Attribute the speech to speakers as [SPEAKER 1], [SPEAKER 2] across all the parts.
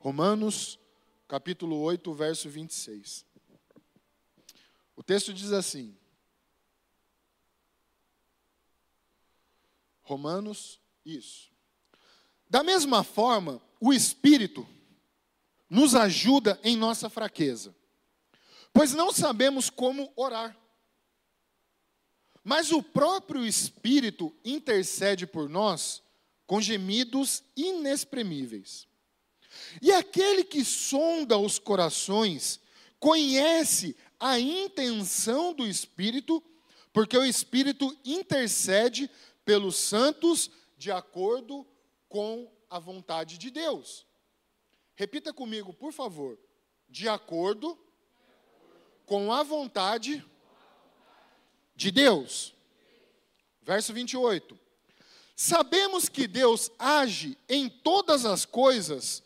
[SPEAKER 1] Romanos, capítulo 8, verso 26. O texto diz assim: Romanos, isso. Da mesma forma, o Espírito nos ajuda em nossa fraqueza, pois não sabemos como orar. Mas o próprio Espírito intercede por nós com gemidos inexprimíveis. E aquele que sonda os corações conhece a intenção do Espírito, porque o Espírito intercede pelos santos de acordo com a vontade de Deus. Repita comigo, por favor. De acordo com a vontade de Deus. Verso 28. Sabemos que Deus age em todas as coisas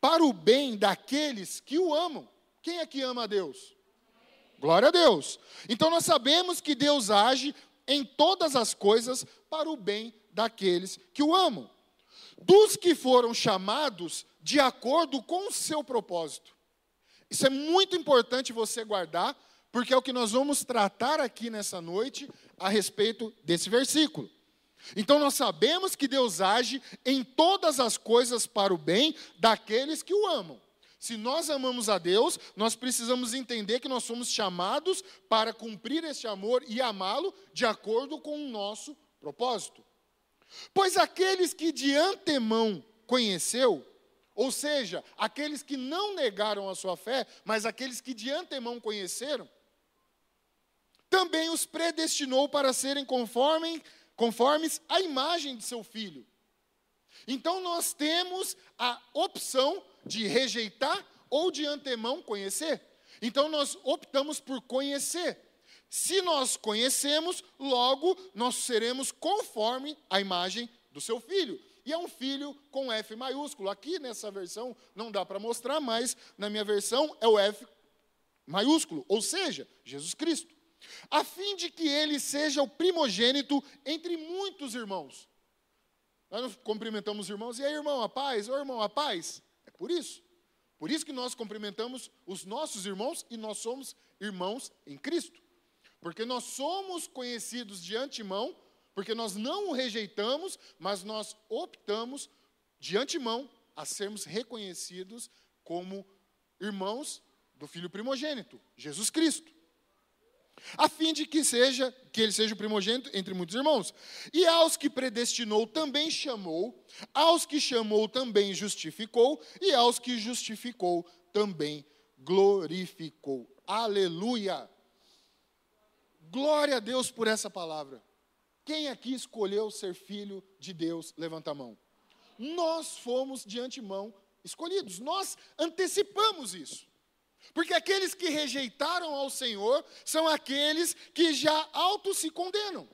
[SPEAKER 1] para o bem daqueles que o amam. Quem é que ama a Deus? Glória a Deus. Então nós sabemos que Deus age em todas as coisas para o bem daqueles que o amam. Dos que foram chamados de acordo com o seu propósito. Isso é muito importante você guardar, porque é o que nós vamos tratar aqui nessa noite a respeito desse versículo. Então nós sabemos que Deus age em todas as coisas para o bem daqueles que o amam. Se nós amamos a Deus, nós precisamos entender que nós somos chamados para cumprir este amor e amá-lo de acordo com o nosso propósito. Pois aqueles que de antemão conheceu, ou seja, aqueles que não negaram a sua fé, mas aqueles que de antemão conheceram, também os predestinou para serem conforme, conformes à imagem de seu filho. Então nós temos a opção de rejeitar ou de antemão conhecer. Então nós optamos por conhecer. Se nós conhecemos, logo nós seremos conforme a imagem do seu filho. E é um filho com F maiúsculo. Aqui nessa versão não dá para mostrar, mas na minha versão é o F maiúsculo, ou seja, Jesus Cristo. A fim de que ele seja o primogênito entre muitos irmãos. Nós cumprimentamos os irmãos, e aí, irmão, a paz? Ô, irmão, a paz? É por isso. Por isso que nós cumprimentamos os nossos irmãos e nós somos irmãos em Cristo. Porque nós somos conhecidos de antemão, porque nós não o rejeitamos, mas nós optamos de antemão a sermos reconhecidos como irmãos do filho primogênito, Jesus Cristo a fim de que seja que ele seja o primogênito entre muitos irmãos. E aos que predestinou também chamou, aos que chamou também justificou, e aos que justificou também glorificou. Aleluia! Glória a Deus por essa palavra. Quem aqui escolheu ser filho de Deus? Levanta a mão. Nós fomos de antemão escolhidos, nós antecipamos isso. Porque aqueles que rejeitaram ao Senhor são aqueles que já auto se condenam.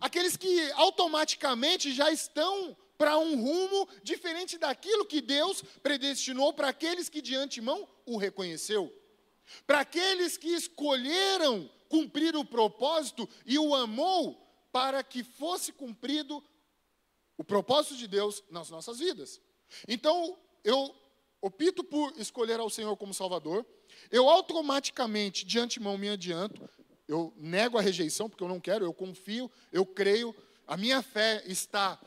[SPEAKER 1] Aqueles que automaticamente já estão para um rumo diferente daquilo que Deus predestinou para aqueles que de antemão o reconheceu. Para aqueles que escolheram cumprir o propósito e o amou para que fosse cumprido o propósito de Deus nas nossas vidas. Então, eu opto por escolher ao Senhor como Salvador, eu automaticamente, de antemão, me adianto, eu nego a rejeição, porque eu não quero, eu confio, eu creio, a minha fé está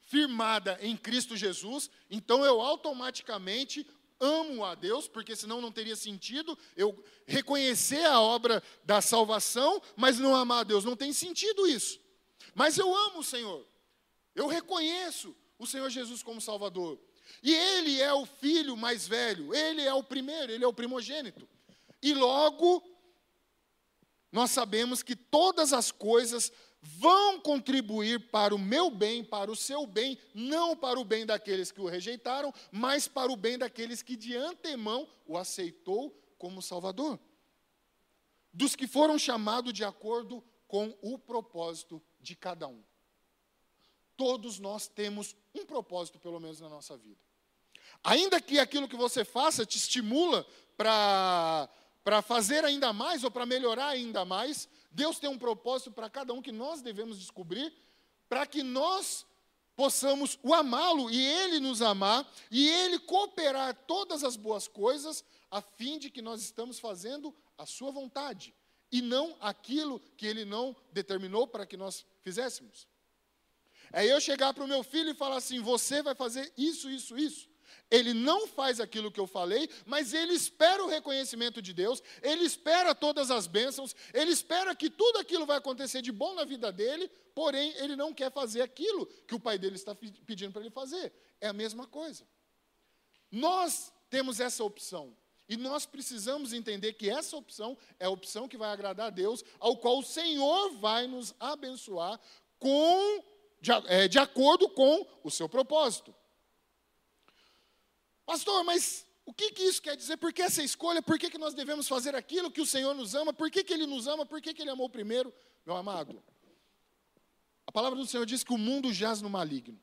[SPEAKER 1] firmada em Cristo Jesus, então eu automaticamente amo a Deus, porque senão não teria sentido eu reconhecer a obra da salvação, mas não amar a Deus, não tem sentido isso. Mas eu amo o Senhor, eu reconheço o Senhor Jesus como Salvador. E ele é o filho mais velho, ele é o primeiro, ele é o primogênito. E logo, nós sabemos que todas as coisas vão contribuir para o meu bem, para o seu bem, não para o bem daqueles que o rejeitaram, mas para o bem daqueles que de antemão o aceitou como Salvador. Dos que foram chamados de acordo com o propósito de cada um. Todos nós temos um propósito, pelo menos, na nossa vida. Ainda que aquilo que você faça te estimula para fazer ainda mais ou para melhorar ainda mais, Deus tem um propósito para cada um que nós devemos descobrir, para que nós possamos o amá-lo e ele nos amar e ele cooperar todas as boas coisas a fim de que nós estamos fazendo a sua vontade e não aquilo que ele não determinou para que nós fizéssemos. É eu chegar para o meu filho e falar assim: você vai fazer isso, isso, isso. Ele não faz aquilo que eu falei, mas ele espera o reconhecimento de Deus, ele espera todas as bênçãos, ele espera que tudo aquilo vai acontecer de bom na vida dele, porém ele não quer fazer aquilo que o pai dele está pedindo para ele fazer. É a mesma coisa. Nós temos essa opção. E nós precisamos entender que essa opção é a opção que vai agradar a Deus, ao qual o Senhor vai nos abençoar com, de, é, de acordo com o seu propósito. Pastor, mas o que, que isso quer dizer? Por que essa escolha? Por que, que nós devemos fazer aquilo que o Senhor nos ama? Por que, que Ele nos ama? Por que, que Ele amou primeiro? Meu amado, a palavra do Senhor diz que o mundo jaz no maligno.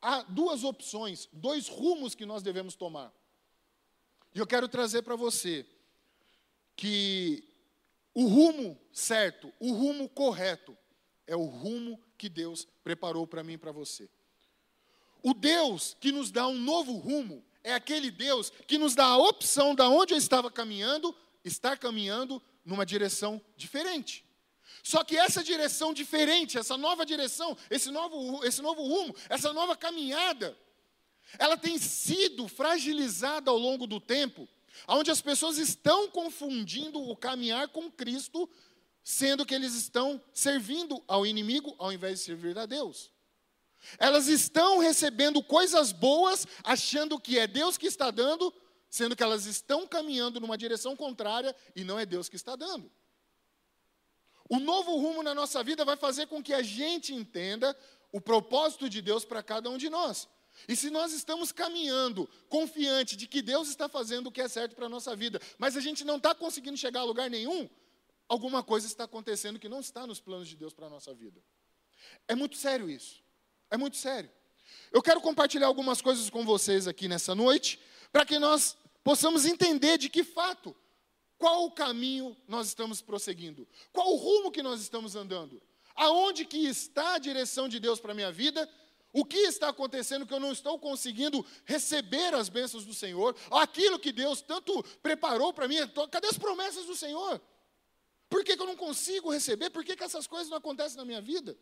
[SPEAKER 1] Há duas opções, dois rumos que nós devemos tomar. E eu quero trazer para você que o rumo certo, o rumo correto, é o rumo que Deus preparou para mim e para você. O Deus que nos dá um novo rumo é aquele Deus que nos dá a opção da onde eu estava caminhando, estar caminhando numa direção diferente. Só que essa direção diferente, essa nova direção, esse novo, esse novo rumo, essa nova caminhada, ela tem sido fragilizada ao longo do tempo, onde as pessoas estão confundindo o caminhar com Cristo, sendo que eles estão servindo ao inimigo ao invés de servir a Deus. Elas estão recebendo coisas boas, achando que é Deus que está dando, sendo que elas estão caminhando numa direção contrária e não é Deus que está dando. O novo rumo na nossa vida vai fazer com que a gente entenda o propósito de Deus para cada um de nós. E se nós estamos caminhando confiante de que Deus está fazendo o que é certo para a nossa vida, mas a gente não está conseguindo chegar a lugar nenhum, alguma coisa está acontecendo que não está nos planos de Deus para a nossa vida. É muito sério isso. É muito sério. Eu quero compartilhar algumas coisas com vocês aqui nessa noite, para que nós possamos entender de que fato, qual o caminho nós estamos prosseguindo, qual o rumo que nós estamos andando, aonde que está a direção de Deus para a minha vida, o que está acontecendo que eu não estou conseguindo receber as bênçãos do Senhor, aquilo que Deus tanto preparou para mim, cadê as promessas do Senhor? Por que, que eu não consigo receber? Por que, que essas coisas não acontecem na minha vida?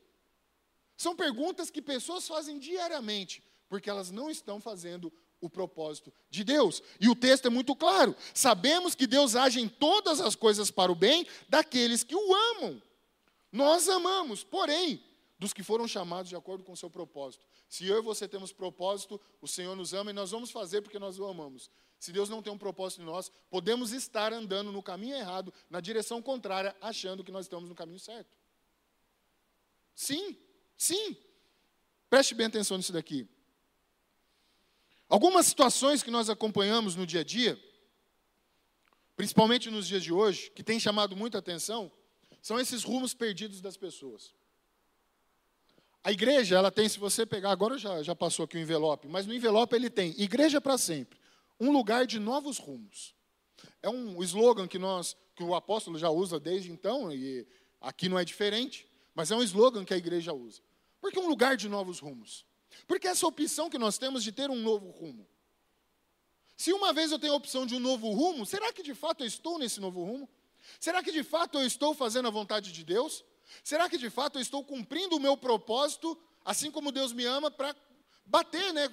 [SPEAKER 1] São perguntas que pessoas fazem diariamente, porque elas não estão fazendo o propósito de Deus. E o texto é muito claro: sabemos que Deus age em todas as coisas para o bem daqueles que o amam. Nós amamos, porém, dos que foram chamados de acordo com o seu propósito. Se eu e você temos propósito, o Senhor nos ama e nós vamos fazer porque nós o amamos. Se Deus não tem um propósito em nós, podemos estar andando no caminho errado, na direção contrária, achando que nós estamos no caminho certo. Sim, Sim. Preste bem atenção nisso daqui. Algumas situações que nós acompanhamos no dia a dia, principalmente nos dias de hoje, que tem chamado muita atenção, são esses rumos perdidos das pessoas. A igreja, ela tem, se você pegar, agora já, já passou aqui o envelope, mas no envelope ele tem Igreja para sempre, um lugar de novos rumos. É um slogan que nós, que o apóstolo já usa desde então, e aqui não é diferente, mas é um slogan que a igreja usa. Porque um lugar de novos rumos. Porque essa opção que nós temos de ter um novo rumo. Se uma vez eu tenho a opção de um novo rumo, será que de fato eu estou nesse novo rumo? Será que de fato eu estou fazendo a vontade de Deus? Será que de fato eu estou cumprindo o meu propósito, assim como Deus me ama, para bater, né,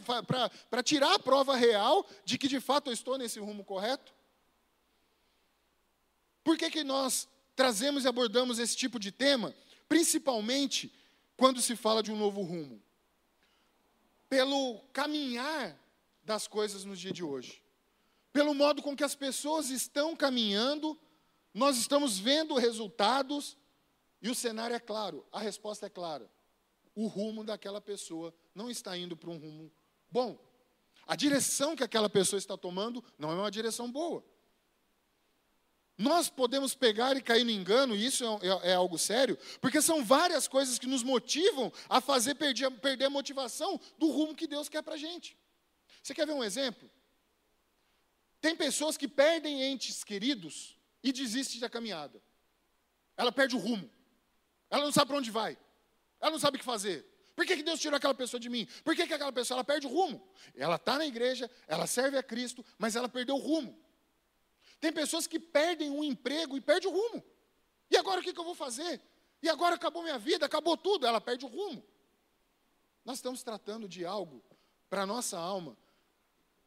[SPEAKER 1] para tirar a prova real de que de fato eu estou nesse rumo correto? Por que, que nós trazemos e abordamos esse tipo de tema? Principalmente quando se fala de um novo rumo? Pelo caminhar das coisas no dia de hoje. Pelo modo com que as pessoas estão caminhando, nós estamos vendo resultados e o cenário é claro, a resposta é clara. O rumo daquela pessoa não está indo para um rumo bom. A direção que aquela pessoa está tomando não é uma direção boa. Nós podemos pegar e cair no engano, e isso é, é, é, algo sério, porque são várias coisas que nos motivam a fazer perder, perder a motivação do rumo que Deus quer para a gente. Você quer ver um exemplo? Tem pessoas que perdem entes queridos e desistem da caminhada. Ela perde o rumo. Ela não sabe para onde vai. Ela não sabe o que fazer. Por que, que Deus tirou aquela pessoa de mim? Por que, que aquela pessoa ela perde o rumo? Ela está na igreja, ela serve a Cristo, mas ela perdeu o rumo. Tem pessoas que perdem um emprego e perdem o rumo. E agora o que, que eu vou fazer? E agora acabou minha vida, acabou tudo, ela perde o rumo. Nós estamos tratando de algo para a nossa alma,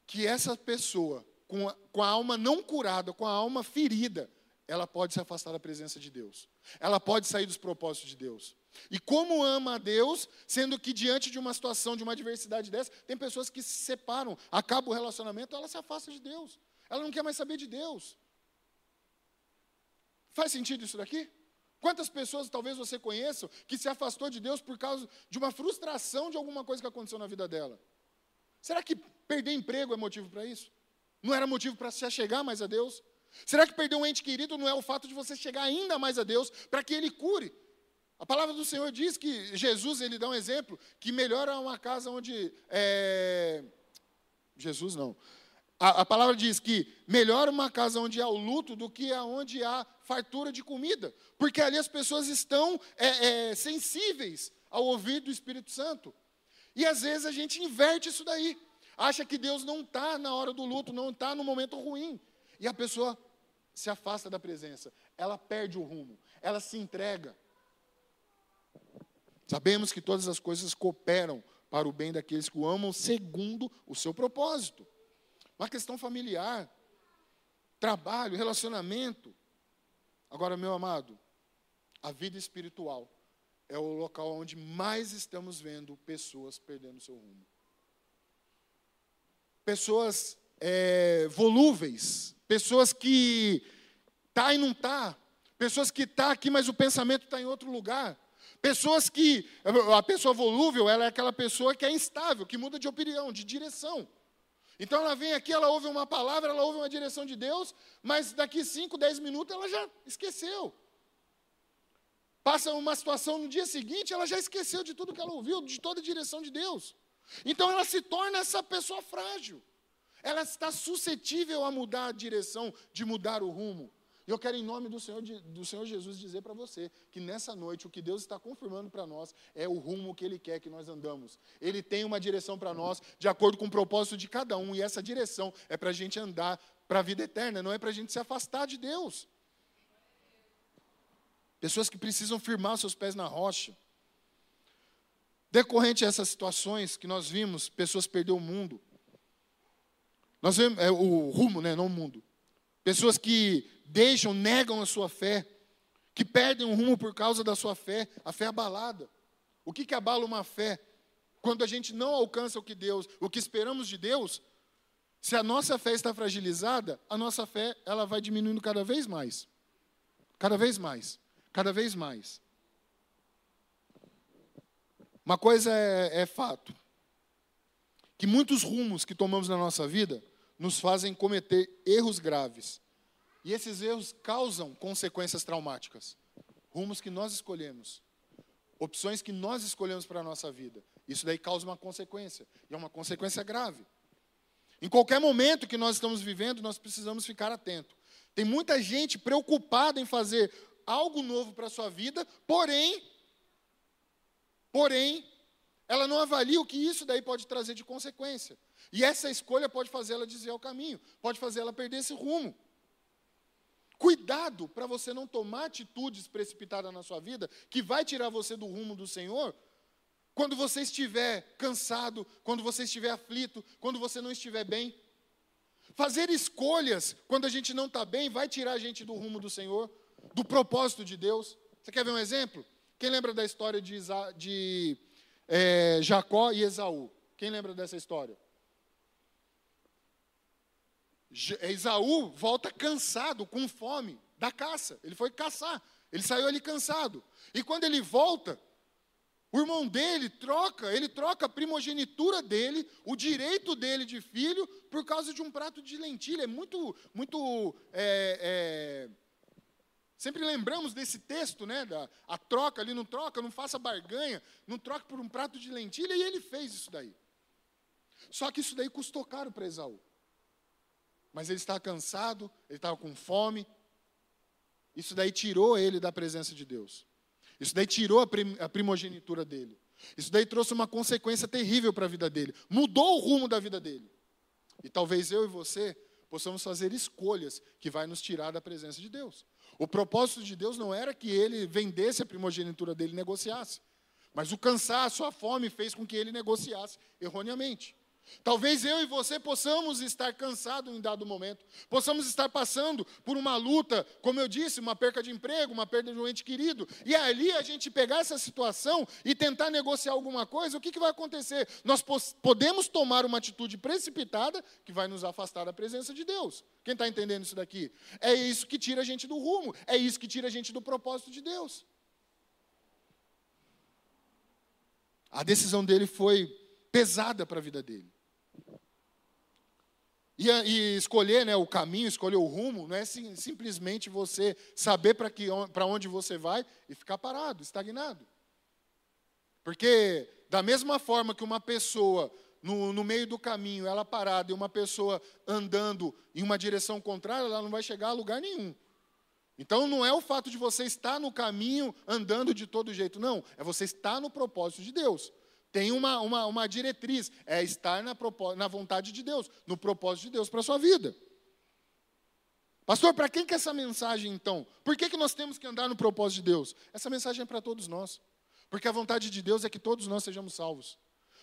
[SPEAKER 1] que essa pessoa, com a, com a alma não curada, com a alma ferida, ela pode se afastar da presença de Deus. Ela pode sair dos propósitos de Deus. E como ama a Deus, sendo que diante de uma situação, de uma adversidade dessa, tem pessoas que se separam, acaba o relacionamento, ela se afasta de Deus. Ela não quer mais saber de Deus. Faz sentido isso daqui? Quantas pessoas talvez você conheça que se afastou de Deus por causa de uma frustração de alguma coisa que aconteceu na vida dela? Será que perder emprego é motivo para isso? Não era motivo para se achegar mais a Deus? Será que perder um ente querido não é o fato de você chegar ainda mais a Deus para que Ele cure? A palavra do Senhor diz que Jesus, ele dá um exemplo, que melhor é uma casa onde. É... Jesus não. A, a, palavra diz que melhor uma casa onde há o luto do que onde há fartura de comida, porque ali as pessoas estão é, é, sensíveis ao ouvir do Espírito Santo. E às vezes a gente inverte isso daí, acha que Deus não está na hora do luto, não está no momento ruim, e a pessoa se afasta da presença, ela perde o rumo, ela se entrega. Sabemos que todas as coisas cooperam para o bem daqueles que o amam segundo o seu propósito. Uma questão familiar, trabalho, relacionamento. Agora, meu amado, a vida espiritual é o local onde mais estamos vendo pessoas perdendo seu rumo. Pessoas é, volúveis, pessoas que tá e não tá, pessoas que tá aqui, mas o pensamento está em outro lugar. Pessoas que. A pessoa volúvel, ela é aquela pessoa que é instável, que muda de opinião, de direção. Então ela vem aqui, ela ouve uma palavra, ela ouve uma direção de Deus, mas daqui 5, 10 minutos ela já esqueceu. Passa uma situação no dia seguinte, ela já esqueceu de tudo que ela ouviu, de toda a direção de Deus. Então ela se torna essa pessoa frágil. Ela está suscetível a mudar a direção, de mudar o rumo. E eu quero, em nome do Senhor, do Senhor Jesus, dizer para você que nessa noite o que Deus está confirmando para nós é o rumo que Ele quer que nós andamos. Ele tem uma direção para nós, de acordo com o propósito de cada um, e essa direção é para a gente andar para a vida eterna, não é para a gente se afastar de Deus. Pessoas que precisam firmar seus pés na rocha. Decorrente a essas situações que nós vimos, pessoas perderam o mundo. Nós vemos é, o rumo, né, não o mundo. Pessoas que deixam, negam a sua fé, que perdem o rumo por causa da sua fé, a fé abalada. O que, que abala uma fé? Quando a gente não alcança o que Deus, o que esperamos de Deus, se a nossa fé está fragilizada, a nossa fé ela vai diminuindo cada vez mais. Cada vez mais. Cada vez mais. Uma coisa é, é fato: que muitos rumos que tomamos na nossa vida nos fazem cometer erros graves e esses erros causam consequências traumáticas. Rumos que nós escolhemos, opções que nós escolhemos para a nossa vida. Isso daí causa uma consequência, e é uma consequência grave. Em qualquer momento que nós estamos vivendo, nós precisamos ficar atento. Tem muita gente preocupada em fazer algo novo para a sua vida, porém, porém, ela não avalia o que isso daí pode trazer de consequência. E essa escolha pode fazer ela desviar o caminho, pode fazer ela perder esse rumo. Cuidado para você não tomar atitudes precipitadas na sua vida que vai tirar você do rumo do Senhor. Quando você estiver cansado, quando você estiver aflito, quando você não estiver bem. Fazer escolhas quando a gente não está bem vai tirar a gente do rumo do Senhor, do propósito de Deus. Você quer ver um exemplo? Quem lembra da história de, Isa, de é, Jacó e Esaú? Quem lembra dessa história? Esaú volta cansado, com fome, da caça. Ele foi caçar. Ele saiu ali cansado. E quando ele volta, o irmão dele troca, ele troca a primogenitura dele, o direito dele de filho, por causa de um prato de lentilha. É muito, muito. É, é... Sempre lembramos desse texto, né? Da, a troca ali, não troca, não faça barganha, não troca por um prato de lentilha, e ele fez isso daí. Só que isso daí custou caro para Esaú mas ele estava cansado, ele estava com fome. Isso daí tirou ele da presença de Deus. Isso daí tirou a primogenitura dele. Isso daí trouxe uma consequência terrível para a vida dele. Mudou o rumo da vida dele. E talvez eu e você possamos fazer escolhas que vai nos tirar da presença de Deus. O propósito de Deus não era que ele vendesse a primogenitura dele e negociasse. Mas o cansaço, a fome fez com que ele negociasse erroneamente. Talvez eu e você possamos estar cansados em dado momento, possamos estar passando por uma luta, como eu disse, uma perca de emprego, uma perda de um ente querido, e ali a gente pegar essa situação e tentar negociar alguma coisa, o que, que vai acontecer? Nós podemos tomar uma atitude precipitada que vai nos afastar da presença de Deus. Quem está entendendo isso daqui? É isso que tira a gente do rumo, é isso que tira a gente do propósito de Deus. A decisão dele foi pesada para a vida dele. E, e, escolher né, o caminho, escolher o rumo, não é sim, simplesmente você saber para onde você vai e ficar parado, estagnado. Porque, da mesma forma que uma pessoa no, no meio do caminho, ela parada, e uma pessoa andando em uma direção contrária, ela não vai chegar a lugar nenhum. Então, não é o fato de você estar no caminho andando de todo jeito, não. É você estar no propósito de Deus tem uma, uma, uma diretriz, é estar na, na vontade de Deus, no propósito de Deus para a sua vida. Pastor, para quem que é essa mensagem então? Por que, que nós temos que andar no propósito de Deus? Essa mensagem é para todos nós. Porque a vontade de Deus é que todos nós sejamos salvos.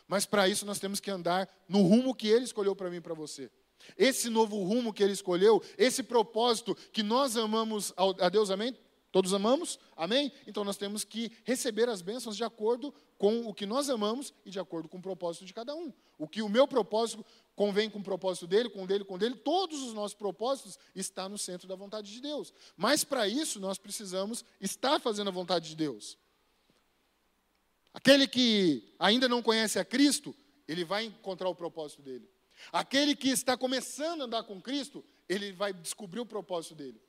[SPEAKER 1] Mas para isso nós temos que andar no rumo que Ele escolheu para mim e para você. Esse novo rumo que Ele escolheu, esse propósito que nós amamos a Deus, amém? Todos amamos? Amém? Então nós temos que receber as bênçãos de acordo com o que nós amamos e de acordo com o propósito de cada um. O que o meu propósito convém com o propósito dele, com o dele, com o dele, todos os nossos propósitos estão no centro da vontade de Deus. Mas para isso nós precisamos estar fazendo a vontade de Deus. Aquele que ainda não conhece a Cristo, ele vai encontrar o propósito dele. Aquele que está começando a andar com Cristo, ele vai descobrir o propósito dele.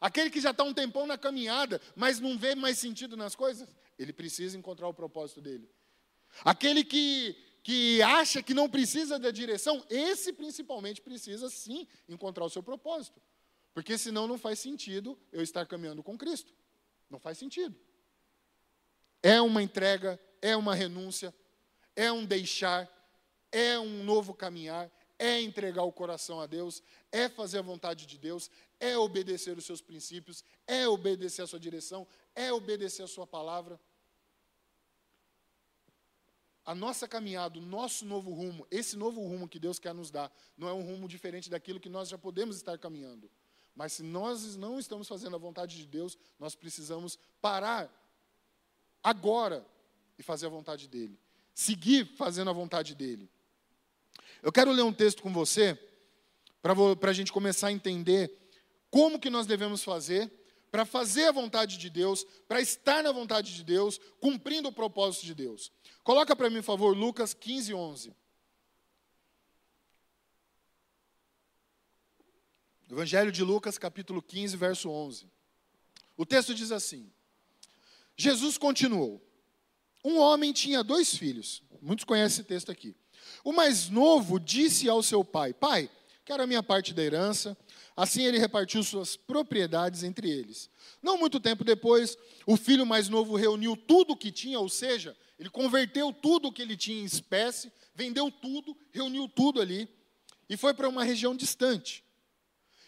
[SPEAKER 1] Aquele que já está um tempão na caminhada, mas não vê mais sentido nas coisas, ele precisa encontrar o propósito dele. Aquele que, que acha que não precisa da direção, esse principalmente precisa sim encontrar o seu propósito. Porque senão não faz sentido eu estar caminhando com Cristo. Não faz sentido. É uma entrega, é uma renúncia, é um deixar, é um novo caminhar, é entregar o coração a Deus, é fazer a vontade de Deus, é obedecer os seus princípios, é obedecer a sua direção, é obedecer a sua palavra. A nossa caminhada, o nosso novo rumo, esse novo rumo que Deus quer nos dar, não é um rumo diferente daquilo que nós já podemos estar caminhando. Mas se nós não estamos fazendo a vontade de Deus, nós precisamos parar agora e fazer a vontade dele. Seguir fazendo a vontade dele. Eu quero ler um texto com você, para a gente começar a entender como que nós devemos fazer para fazer a vontade de Deus, para estar na vontade de Deus, cumprindo o propósito de Deus. Coloca para mim, por favor, Lucas 15, 11. Evangelho de Lucas, capítulo 15, verso 11. O texto diz assim: Jesus continuou. Um homem tinha dois filhos. Muitos conhecem esse texto aqui. O mais novo disse ao seu pai: Pai, quero a minha parte da herança. Assim ele repartiu suas propriedades entre eles. Não muito tempo depois, o filho mais novo reuniu tudo o que tinha, ou seja, ele converteu tudo o que ele tinha em espécie, vendeu tudo, reuniu tudo ali e foi para uma região distante.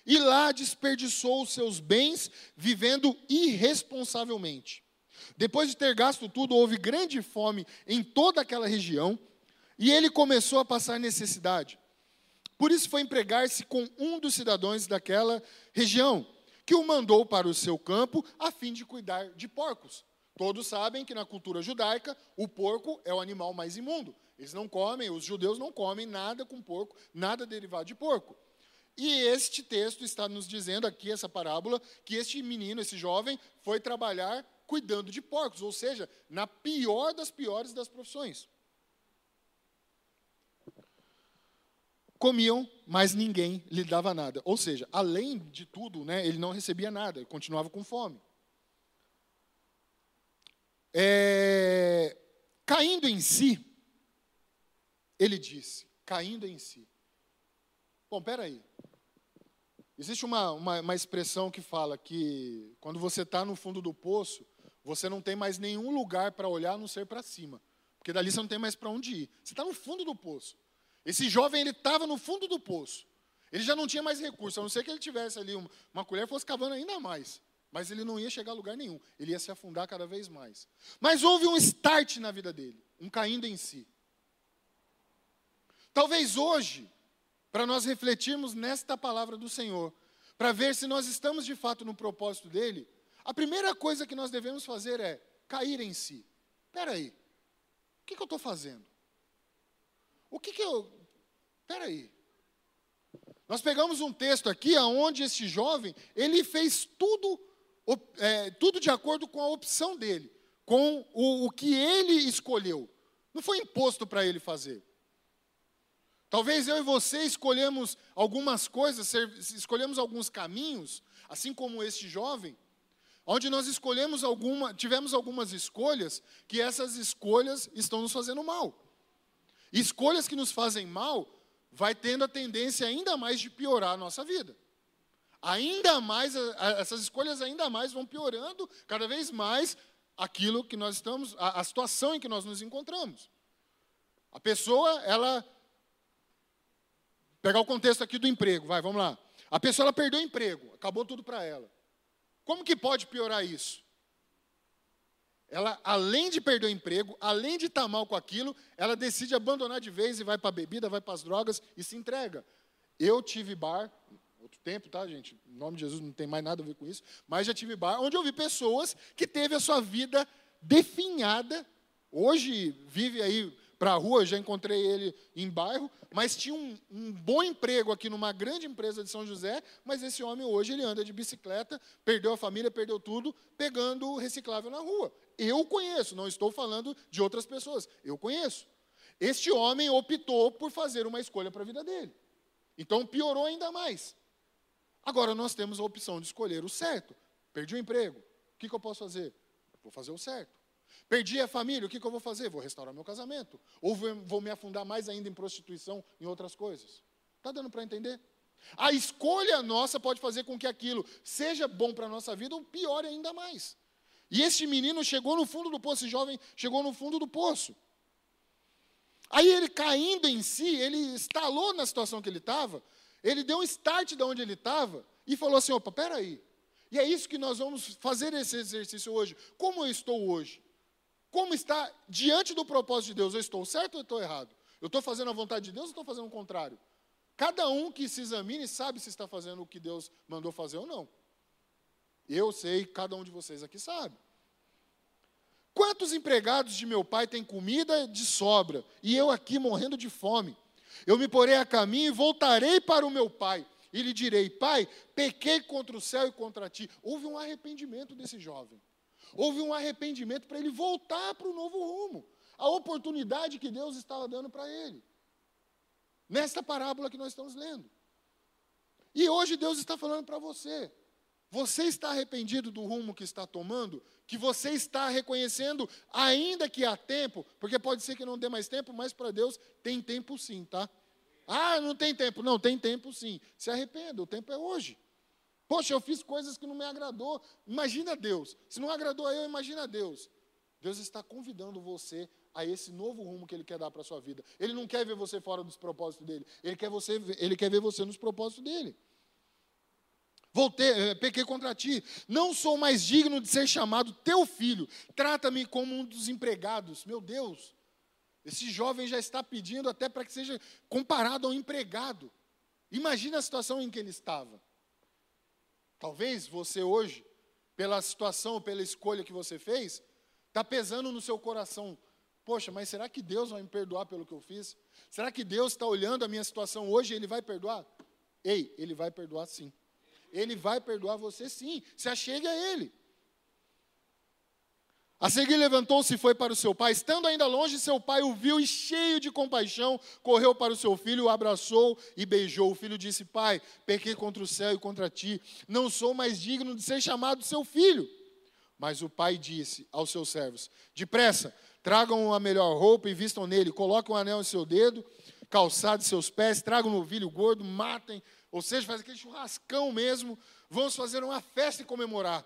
[SPEAKER 1] E lá desperdiçou os seus bens vivendo irresponsavelmente. Depois de ter gasto tudo, houve grande fome em toda aquela região e ele começou a passar necessidade. Por isso foi empregar-se com um dos cidadãos daquela região, que o mandou para o seu campo a fim de cuidar de porcos. Todos sabem que na cultura judaica o porco é o animal mais imundo. Eles não comem, os judeus não comem nada com porco, nada derivado de porco. E este texto está nos dizendo aqui, essa parábola, que este menino, esse jovem, foi trabalhar cuidando de porcos, ou seja, na pior das piores das profissões. Comiam, mas ninguém lhe dava nada. Ou seja, além de tudo, né, ele não recebia nada, continuava com fome. É, caindo em si, ele disse, caindo em si. Bom, peraí. Existe uma, uma, uma expressão que fala que quando você está no fundo do poço, você não tem mais nenhum lugar para olhar a não ser para cima. Porque dali você não tem mais para onde ir. Você está no fundo do poço. Esse jovem, ele estava no fundo do poço. Ele já não tinha mais recurso, a não ser que ele tivesse ali uma, uma colher fosse cavando ainda mais. Mas ele não ia chegar a lugar nenhum. Ele ia se afundar cada vez mais. Mas houve um start na vida dele, um caindo em si. Talvez hoje, para nós refletirmos nesta palavra do Senhor, para ver se nós estamos de fato no propósito dele, a primeira coisa que nós devemos fazer é cair em si. Espera aí, o que, que eu estou fazendo? O que, que eu. Aí. Nós pegamos um texto aqui onde esse jovem, ele fez tudo, é, tudo de acordo com a opção dele, com o, o que ele escolheu. Não foi imposto para ele fazer. Talvez eu e você escolhemos algumas coisas, escolhemos alguns caminhos, assim como este jovem, onde nós escolhemos alguma, tivemos algumas escolhas que essas escolhas estão nos fazendo mal. Escolhas que nos fazem mal vai tendo a tendência ainda mais de piorar a nossa vida. Ainda mais, essas escolhas ainda mais vão piorando cada vez mais aquilo que nós estamos, a, a situação em que nós nos encontramos. A pessoa, ela Pegar o contexto aqui do emprego, vai, vamos lá. A pessoa ela perdeu o emprego, acabou tudo para ela. Como que pode piorar isso? Ela, além de perder o emprego, além de estar mal com aquilo, ela decide abandonar de vez e vai para a bebida, vai para as drogas e se entrega. Eu tive bar, outro tempo, tá, gente? Em nome de Jesus não tem mais nada a ver com isso, mas já tive bar onde eu vi pessoas que teve a sua vida definhada. Hoje vive aí para a rua, já encontrei ele em bairro, mas tinha um, um, bom emprego aqui numa grande empresa de São José, mas esse homem hoje ele anda de bicicleta, perdeu a família, perdeu tudo, pegando reciclável na rua. Eu conheço, não estou falando de outras pessoas, eu conheço. Este homem optou por fazer uma escolha para a vida dele. Então piorou ainda mais. Agora nós temos a opção de escolher o certo. Perdi o emprego. O que, que eu posso fazer? Vou fazer o certo. Perdi a família, o que, que eu vou fazer? Vou restaurar meu casamento. Ou vou, me afundar mais ainda em prostituição, em outras coisas. Está dando para entender? A escolha nossa pode fazer com que aquilo seja bom para a nossa vida ou piore ainda mais. E este menino chegou no fundo do poço, esse jovem chegou no fundo do poço. Aí ele caindo em si, ele estalou na situação que ele estava, ele deu um start de onde ele estava e falou assim: opa, peraí. E é isso que nós vamos fazer esse exercício hoje. Como eu estou hoje? Como está diante do propósito de Deus, eu estou certo ou eu estou errado? Eu estou fazendo a vontade de Deus ou estou fazendo o contrário? Cada um que se examine sabe se está fazendo o que Deus mandou fazer ou não. Eu sei, cada um de vocês aqui sabe. Quantos empregados de meu pai têm comida de sobra e eu aqui morrendo de fome? Eu me porei a caminho e voltarei para o meu pai e lhe direi: Pai, pequei contra o céu e contra ti. Houve um arrependimento desse jovem. Houve um arrependimento para ele voltar para o novo rumo. A oportunidade que Deus estava dando para ele. Nesta parábola que nós estamos lendo. E hoje Deus está falando para você. Você está arrependido do rumo que está tomando? Que você está reconhecendo, ainda que há tempo, porque pode ser que não dê mais tempo, mas para Deus tem tempo sim, tá? Ah, não tem tempo. Não, tem tempo sim. Se arrependa, o tempo é hoje. Poxa, eu fiz coisas que não me agradou. Imagina Deus. Se não agradou a eu, imagina Deus. Deus está convidando você a esse novo rumo que Ele quer dar para a sua vida. Ele não quer ver você fora dos propósitos dele. Ele quer, você, ele quer ver você nos propósitos dele. Voltei, eh, pequei contra ti. Não sou mais digno de ser chamado teu filho. Trata-me como um dos empregados. Meu Deus. Esse jovem já está pedindo até para que seja comparado ao empregado. Imagina a situação em que ele estava. Talvez você hoje, pela situação, pela escolha que você fez, está pesando no seu coração. Poxa, mas será que Deus vai me perdoar pelo que eu fiz? Será que Deus está olhando a minha situação hoje e Ele vai perdoar? Ei, Ele vai perdoar sim. Ele vai perdoar você sim. Se achegue a Ele. A seguir levantou-se e foi para o seu pai. Estando ainda longe, seu pai o viu e, cheio de compaixão, correu para o seu filho, o abraçou e beijou. O filho disse: Pai, pequei contra o céu e contra ti. Não sou mais digno de ser chamado seu filho. Mas o pai disse aos seus servos: Depressa, tragam a melhor roupa e vistam nele. Coloquem um anel em seu dedo, calçado em seus pés. Tragam um novilho gordo, matem. Ou seja, faz aquele churrascão mesmo. Vamos fazer uma festa e comemorar.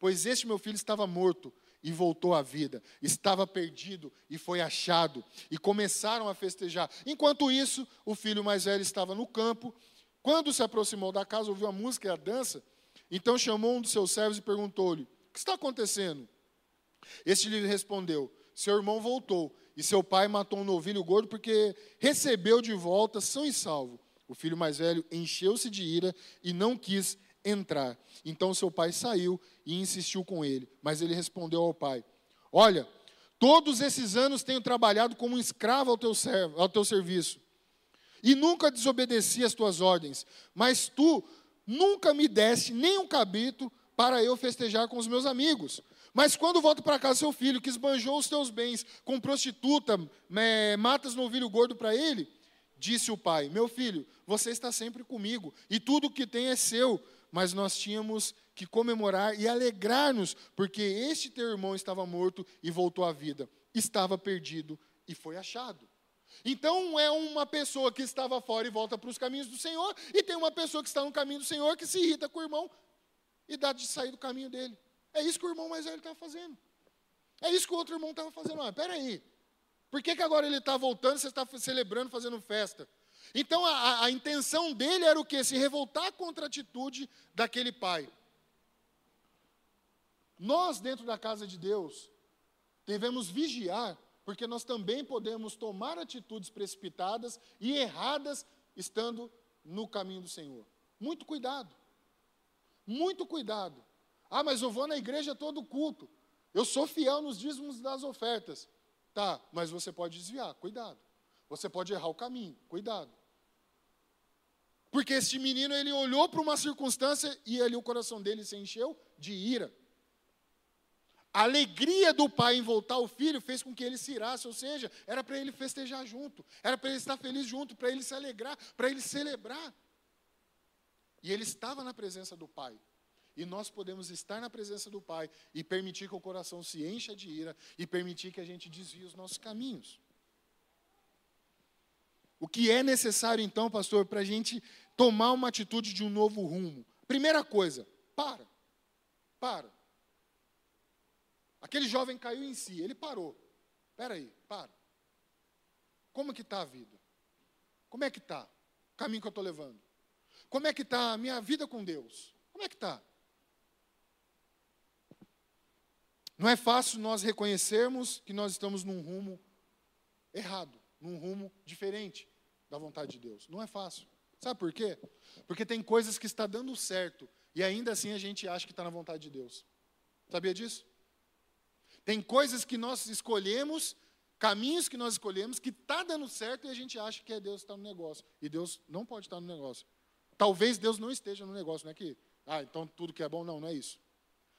[SPEAKER 1] Pois este meu filho estava morto e voltou à vida. Estava perdido e foi achado. E começaram a festejar. Enquanto isso, o filho mais velho estava no campo. Quando se aproximou da casa, ouviu a música e a dança. Então chamou um dos seus servos e perguntou-lhe: O que está acontecendo? Este lhe respondeu: Seu irmão voltou e seu pai matou um novilho gordo porque recebeu de volta são e salvo. O filho mais velho encheu-se de ira e não quis entrar. Então seu pai saiu e insistiu com ele. Mas ele respondeu ao pai: Olha, todos esses anos tenho trabalhado como um escravo ao teu, servo, ao teu serviço. E nunca desobedeci às tuas ordens. Mas tu nunca me deste nem um cabrito para eu festejar com os meus amigos. Mas quando volto para casa, seu filho, que esbanjou os teus bens com prostituta, é, matas novilho gordo para ele, disse o pai: Meu filho, você está sempre comigo, e tudo o que tem é seu mas nós tínhamos que comemorar e alegrar-nos, porque este teu irmão estava morto e voltou à vida, estava perdido e foi achado. Então é uma pessoa que estava fora e volta para os caminhos do Senhor, e tem uma pessoa que está no caminho do Senhor que se irrita com o irmão e dá de sair do caminho dele. É isso que o irmão mais velho estava fazendo. É isso que o outro irmão estava fazendo. Ah, peraí, por que, que agora ele está voltando, você está celebrando, fazendo festa? Então a, a intenção dele era o que? Se revoltar contra a atitude daquele pai. Nós, dentro da casa de Deus, devemos vigiar, porque nós também podemos tomar atitudes precipitadas e erradas estando no caminho do Senhor. Muito cuidado. Muito cuidado. Ah, mas eu vou na igreja todo culto. Eu sou fiel nos dízimos das ofertas. Tá, mas você pode desviar, cuidado. Você pode errar o caminho, cuidado. Porque este menino, ele olhou para uma circunstância e ali o coração dele se encheu de ira. A alegria do pai em voltar ao filho fez com que ele se irasse, ou seja, era para ele festejar junto, era para ele estar feliz junto, para ele se alegrar, para ele celebrar. E ele estava na presença do pai. E nós podemos estar na presença do pai e permitir que o coração se encha de ira e permitir que a gente desvie os nossos caminhos. O que é necessário, então, pastor, para a gente tomar uma atitude de um novo rumo? Primeira coisa, para. Para. Aquele jovem caiu em si, ele parou. Espera aí, para. Como que está a vida? Como é que está o caminho que eu estou levando? Como é que está a minha vida com Deus? Como é que está? Não é fácil nós reconhecermos que nós estamos num rumo errado num rumo diferente da vontade de Deus. Não é fácil. Sabe por quê? Porque tem coisas que está dando certo e ainda assim a gente acha que está na vontade de Deus. Sabia disso? Tem coisas que nós escolhemos, caminhos que nós escolhemos, que está dando certo e a gente acha que é Deus que está no negócio. E Deus não pode estar no negócio. Talvez Deus não esteja no negócio, não é que, ah, então tudo que é bom, não, não é isso.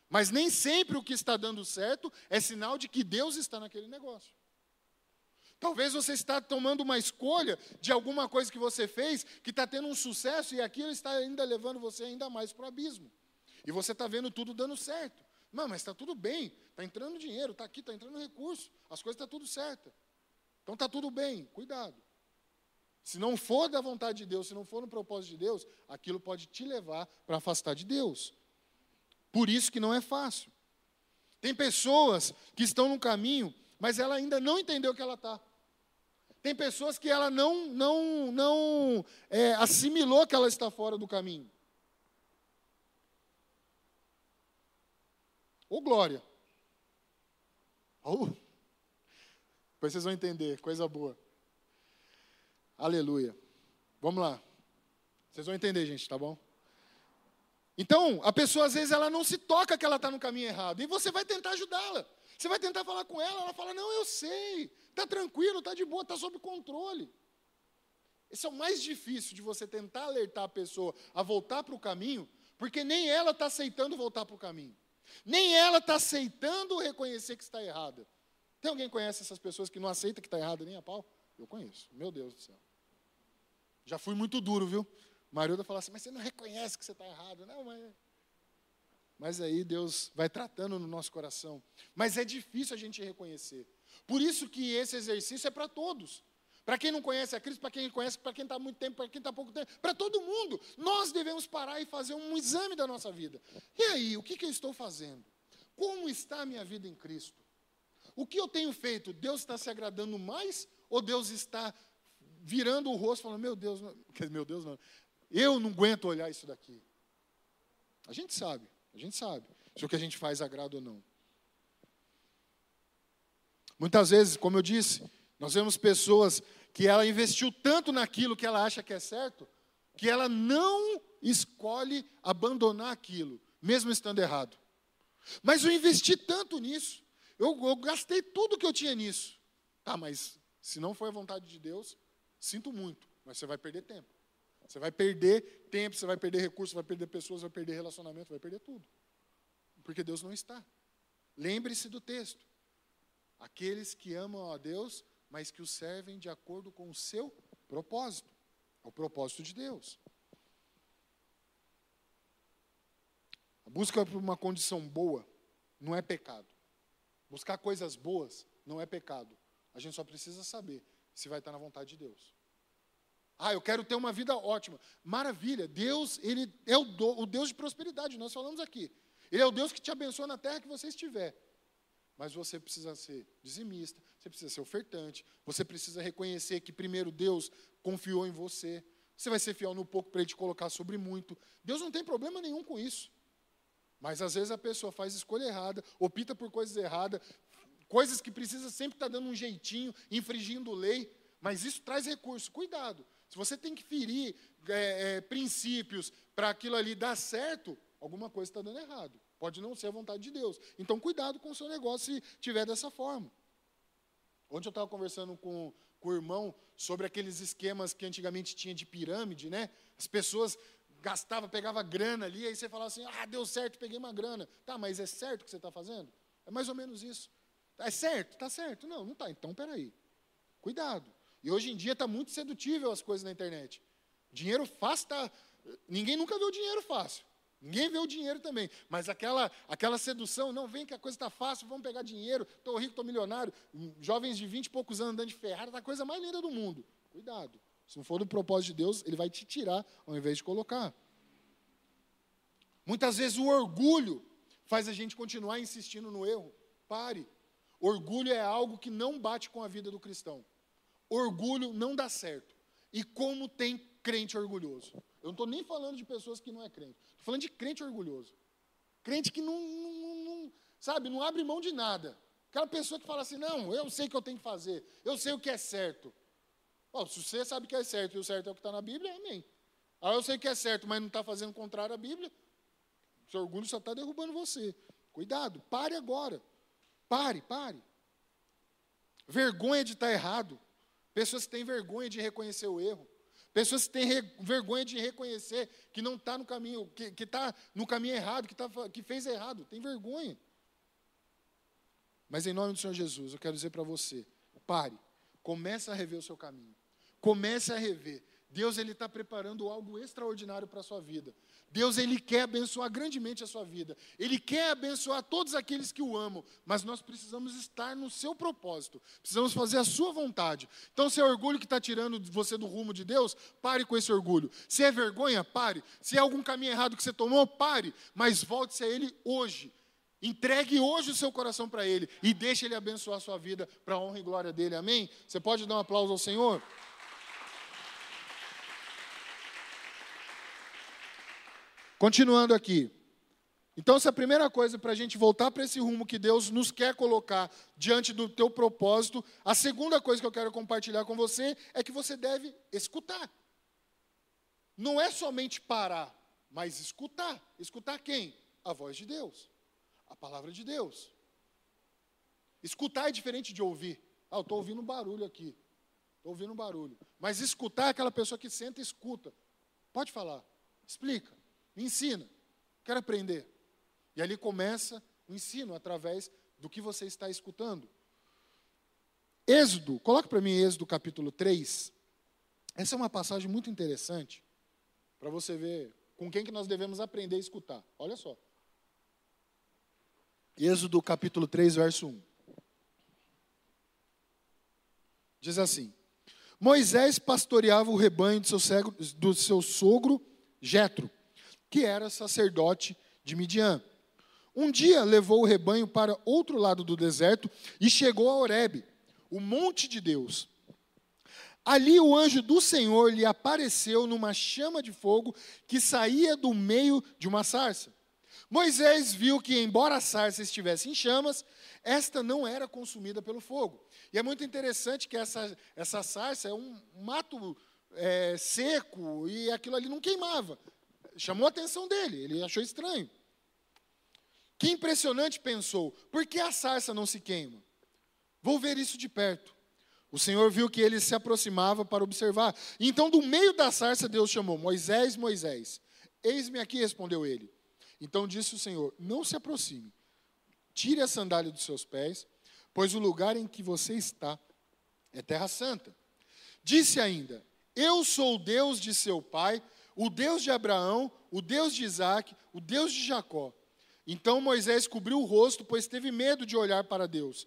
[SPEAKER 1] Mas nem sempre o que está dando certo é sinal de que Deus está naquele negócio. Talvez você está tomando uma escolha de alguma coisa que você fez que está tendo um sucesso e aquilo está ainda levando você ainda mais para o abismo. E você está vendo tudo dando certo. Não, mas está tudo bem, está entrando dinheiro, está aqui, está entrando recurso, as coisas estão tá tudo certas. Então está tudo bem, cuidado. Se não for da vontade de Deus, se não for no propósito de Deus, aquilo pode te levar para afastar de Deus. Por isso que não é fácil. Tem pessoas que estão no caminho, mas ela ainda não entendeu que ela está. Tem pessoas que ela não, não, não é, assimilou que ela está fora do caminho. Ô oh, glória! Oh. Depois vocês vão entender, coisa boa. Aleluia. Vamos lá. Vocês vão entender, gente, tá bom? Então, a pessoa às vezes ela não se toca que ela está no caminho errado. E você vai tentar ajudá-la. Você vai tentar falar com ela, ela fala: Não, eu sei, está tranquilo, está de boa, está sob controle. Esse é o mais difícil de você tentar alertar a pessoa a voltar para o caminho, porque nem ela está aceitando voltar para o caminho. Nem ela está aceitando reconhecer que está errada. Tem alguém que conhece essas pessoas que não aceita que está errada nem a pau? Eu conheço, meu Deus do céu. Já fui muito duro, viu? Marilda fala assim, mas você não reconhece que você está errado. Não, mas mas aí Deus vai tratando no nosso coração. Mas é difícil a gente reconhecer. Por isso que esse exercício é para todos. Para quem não conhece a Cristo, para quem conhece, para quem está muito tempo, para quem está pouco tempo, para todo mundo. Nós devemos parar e fazer um exame da nossa vida. E aí, o que, que eu estou fazendo? Como está a minha vida em Cristo? O que eu tenho feito? Deus está se agradando mais ou Deus está virando o rosto falando, meu Deus, não, meu Deus não, eu não aguento olhar isso daqui. A gente sabe, a gente sabe se o que a gente faz agrada ou não. Muitas vezes, como eu disse, nós vemos pessoas que ela investiu tanto naquilo que ela acha que é certo, que ela não escolhe abandonar aquilo, mesmo estando errado. Mas eu investi tanto nisso, eu, eu gastei tudo que eu tinha nisso. Tá, mas se não foi a vontade de Deus, sinto muito, mas você vai perder tempo. Você vai perder tempo, você vai perder recursos, vai perder pessoas, vai perder relacionamento, vai perder tudo. Porque Deus não está. Lembre-se do texto. Aqueles que amam a Deus, mas que o servem de acordo com o seu propósito. É o propósito de Deus. A busca por uma condição boa não é pecado. Buscar coisas boas não é pecado. A gente só precisa saber se vai estar na vontade de Deus. Ah, eu quero ter uma vida ótima. Maravilha. Deus, ele é o, do, o Deus de prosperidade, nós falamos aqui. Ele é o Deus que te abençoa na terra que você estiver. Mas você precisa ser dizimista, você precisa ser ofertante, você precisa reconhecer que primeiro Deus confiou em você. Você vai ser fiel no pouco para ele te colocar sobre muito. Deus não tem problema nenhum com isso. Mas às vezes a pessoa faz escolha errada, opta por coisas erradas, coisas que precisa sempre estar dando um jeitinho, infringindo lei, mas isso traz recurso. Cuidado. Se você tem que ferir é, é, princípios para aquilo ali dar certo, alguma coisa está dando errado. Pode não ser a vontade de Deus. Então, cuidado com o seu negócio se tiver dessa forma. Ontem eu estava conversando com, com o irmão sobre aqueles esquemas que antigamente tinha de pirâmide, né? As pessoas gastava, pegava grana ali, aí você falava assim, ah, deu certo, peguei uma grana. Tá, mas é certo o que você está fazendo? É mais ou menos isso. É certo? Está certo. Não, não está. Então, peraí. Cuidado. E hoje em dia está muito sedutível as coisas na internet. Dinheiro fácil está... Ninguém nunca viu dinheiro fácil. Ninguém vê o dinheiro também. Mas aquela, aquela sedução, não, vem que a coisa está fácil, vamos pegar dinheiro, estou rico, estou milionário. Jovens de 20 e poucos anos andando de Ferrari, está a coisa mais linda do mundo. Cuidado. Se não for do propósito de Deus, ele vai te tirar ao invés de colocar. Muitas vezes o orgulho faz a gente continuar insistindo no erro. Pare. Orgulho é algo que não bate com a vida do cristão. Orgulho não dá certo. E como tem crente orgulhoso? Eu não estou nem falando de pessoas que não é crente. Estou falando de crente orgulhoso. Crente que não, não, não, sabe, não abre mão de nada. Aquela pessoa que fala assim, não, eu sei o que eu tenho que fazer, eu sei o que é certo. Bom, se você sabe que é certo e o certo é o que está na Bíblia, amém. Ah, eu sei que é certo, mas não está fazendo contrário à Bíblia, seu orgulho só está derrubando você. Cuidado, pare agora. Pare, pare. Vergonha de estar tá errado. Pessoas que têm vergonha de reconhecer o erro. Pessoas que têm vergonha de reconhecer que não está no caminho, que está no caminho errado, que, tá, que fez errado. Tem vergonha. Mas em nome do Senhor Jesus, eu quero dizer para você: pare, comece a rever o seu caminho. Comece a rever. Deus ele está preparando algo extraordinário para a sua vida. Deus ele quer abençoar grandemente a sua vida. Ele quer abençoar todos aqueles que o amam, mas nós precisamos estar no seu propósito. Precisamos fazer a sua vontade. Então, se é orgulho que está tirando você do rumo de Deus, pare com esse orgulho. Se é vergonha, pare. Se é algum caminho errado que você tomou, pare. Mas volte-se a Ele hoje. Entregue hoje o seu coração para Ele e deixe Ele abençoar a sua vida para a honra e glória dele. Amém? Você pode dar um aplauso ao Senhor? Continuando aqui. Então, essa é a primeira coisa para a gente voltar para esse rumo que Deus nos quer colocar diante do teu propósito. A segunda coisa que eu quero compartilhar com você é que você deve escutar. Não é somente parar, mas escutar. Escutar quem? A voz de Deus, a palavra de Deus. Escutar é diferente de ouvir. Ah, eu estou ouvindo um barulho aqui. Estou ouvindo um barulho. Mas escutar é aquela pessoa que senta e escuta. Pode falar. Explica. Me ensina. Quero aprender. E ali começa o ensino através do que você está escutando. Êxodo, coloca para mim Êxodo capítulo 3. Essa é uma passagem muito interessante para você ver com quem que nós devemos aprender a escutar. Olha só. Êxodo capítulo 3, verso 1. Diz assim: Moisés pastoreava o rebanho do seu, do seu sogro Jetro que era sacerdote de Midian. Um dia levou o rebanho para outro lado do deserto e chegou a Horebe, o monte de Deus. Ali o anjo do Senhor lhe apareceu numa chama de fogo que saía do meio de uma sarça. Moisés viu que, embora a sarça estivesse em chamas, esta não era consumida pelo fogo. E é muito interessante que essa, essa sarça é um mato é, seco e aquilo ali não queimava. Chamou a atenção dele, ele achou estranho. Que impressionante, pensou, por que a sarça não se queima? Vou ver isso de perto. O Senhor viu que ele se aproximava para observar. Então, do meio da sarça, Deus chamou: Moisés, Moisés. Eis-me aqui, respondeu ele. Então disse o Senhor: Não se aproxime, tire a sandália dos seus pés, pois o lugar em que você está é terra santa. Disse ainda: Eu sou o Deus de seu pai, o Deus de Abraão, o Deus de Isaac, o Deus de Jacó. Então Moisés cobriu o rosto, pois teve medo de olhar para Deus.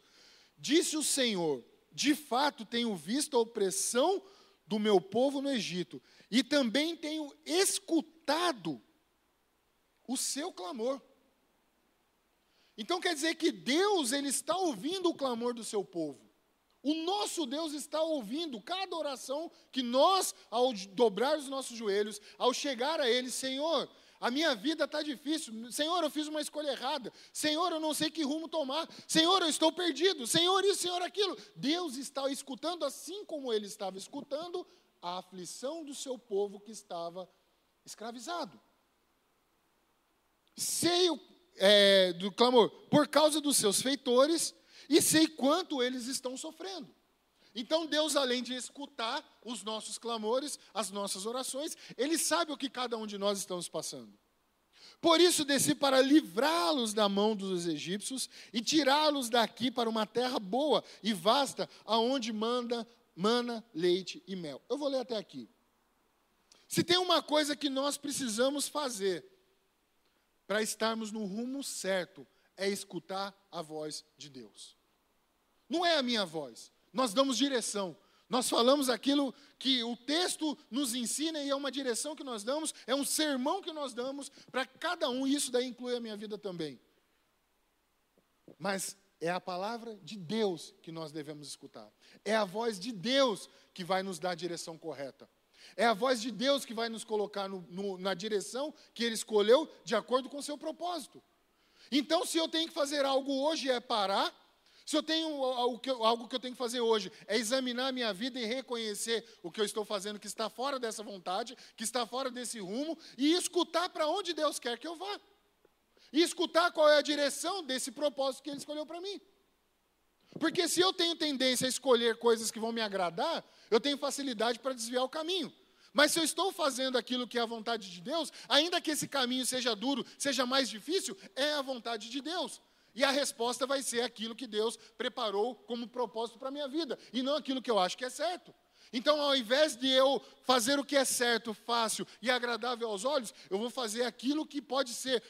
[SPEAKER 1] Disse o Senhor: De fato tenho visto a opressão do meu povo no Egito, e também tenho escutado o seu clamor. Então quer dizer que Deus ele está ouvindo o clamor do seu povo. O nosso Deus está ouvindo cada oração que nós, ao dobrar os nossos joelhos, ao chegar a Ele, Senhor, a minha vida está difícil. Senhor, eu fiz uma escolha errada. Senhor, eu não sei que rumo tomar. Senhor, eu estou perdido. Senhor, isso, Senhor, aquilo. Deus está escutando, assim como Ele estava escutando a aflição do seu povo que estava escravizado. Sei é, do clamor por causa dos seus feitores e sei quanto eles estão sofrendo. Então Deus, além de escutar os nossos clamores, as nossas orações, Ele sabe o que cada um de nós estamos passando. Por isso desci para livrá-los da mão dos egípcios e tirá-los daqui para uma terra boa e vasta, aonde manda mana, leite e mel. Eu vou ler até aqui. Se tem uma coisa que nós precisamos fazer para estarmos no rumo certo, é escutar a voz de Deus. Não é a minha voz. Nós damos direção. Nós falamos aquilo que o texto nos ensina e é uma direção que nós damos, é um sermão que nós damos para cada um, e isso daí inclui a minha vida também. Mas é a palavra de Deus que nós devemos escutar. É a voz de Deus que vai nos dar a direção correta. É a voz de Deus que vai nos colocar no, no, na direção que Ele escolheu, de acordo com o seu propósito. Então, se eu tenho que fazer algo hoje, é parar. Se eu tenho algo que, eu, algo que eu tenho que fazer hoje, é examinar a minha vida e reconhecer o que eu estou fazendo que está fora dessa vontade, que está fora desse rumo, e escutar para onde Deus quer que eu vá. E escutar qual é a direção desse propósito que Ele escolheu para mim. Porque se eu tenho tendência a escolher coisas que vão me agradar, eu tenho facilidade para desviar o caminho. Mas se eu estou fazendo aquilo que é a vontade de Deus, ainda que esse caminho seja duro, seja mais difícil, é a vontade de Deus. E a resposta vai ser aquilo que Deus preparou como propósito para a minha vida, e não aquilo que eu acho que é certo. Então, ao invés de eu fazer o que é certo, fácil e agradável aos olhos, eu vou fazer aquilo que pode ser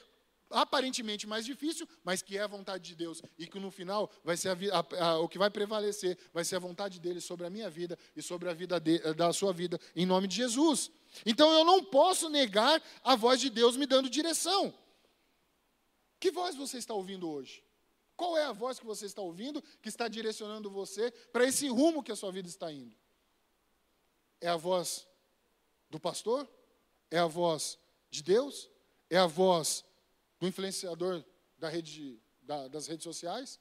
[SPEAKER 1] aparentemente mais difícil, mas que é a vontade de Deus e que no final vai ser a, a, a, o que vai prevalecer, vai ser a vontade dele sobre a minha vida e sobre a vida de, da sua vida, em nome de Jesus. Então eu não posso negar a voz de Deus me dando direção. Que voz você está ouvindo hoje? Qual é a voz que você está ouvindo que está direcionando você para esse rumo que a sua vida está indo? É a voz do pastor? É a voz de Deus? É a voz do influenciador da rede, da, das redes sociais?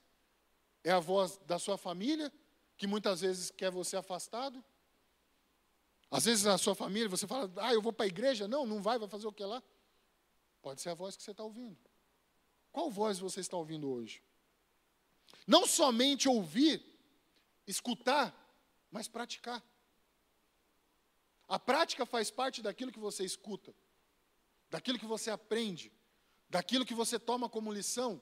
[SPEAKER 1] É a voz da sua família, que muitas vezes quer você afastado? Às vezes a sua família, você fala, ah, eu vou para a igreja. Não, não vai, vai fazer o que lá? Pode ser a voz que você está ouvindo. Qual voz você está ouvindo hoje? Não somente ouvir, escutar, mas praticar. A prática faz parte daquilo que você escuta, daquilo que você aprende, daquilo que você toma como lição.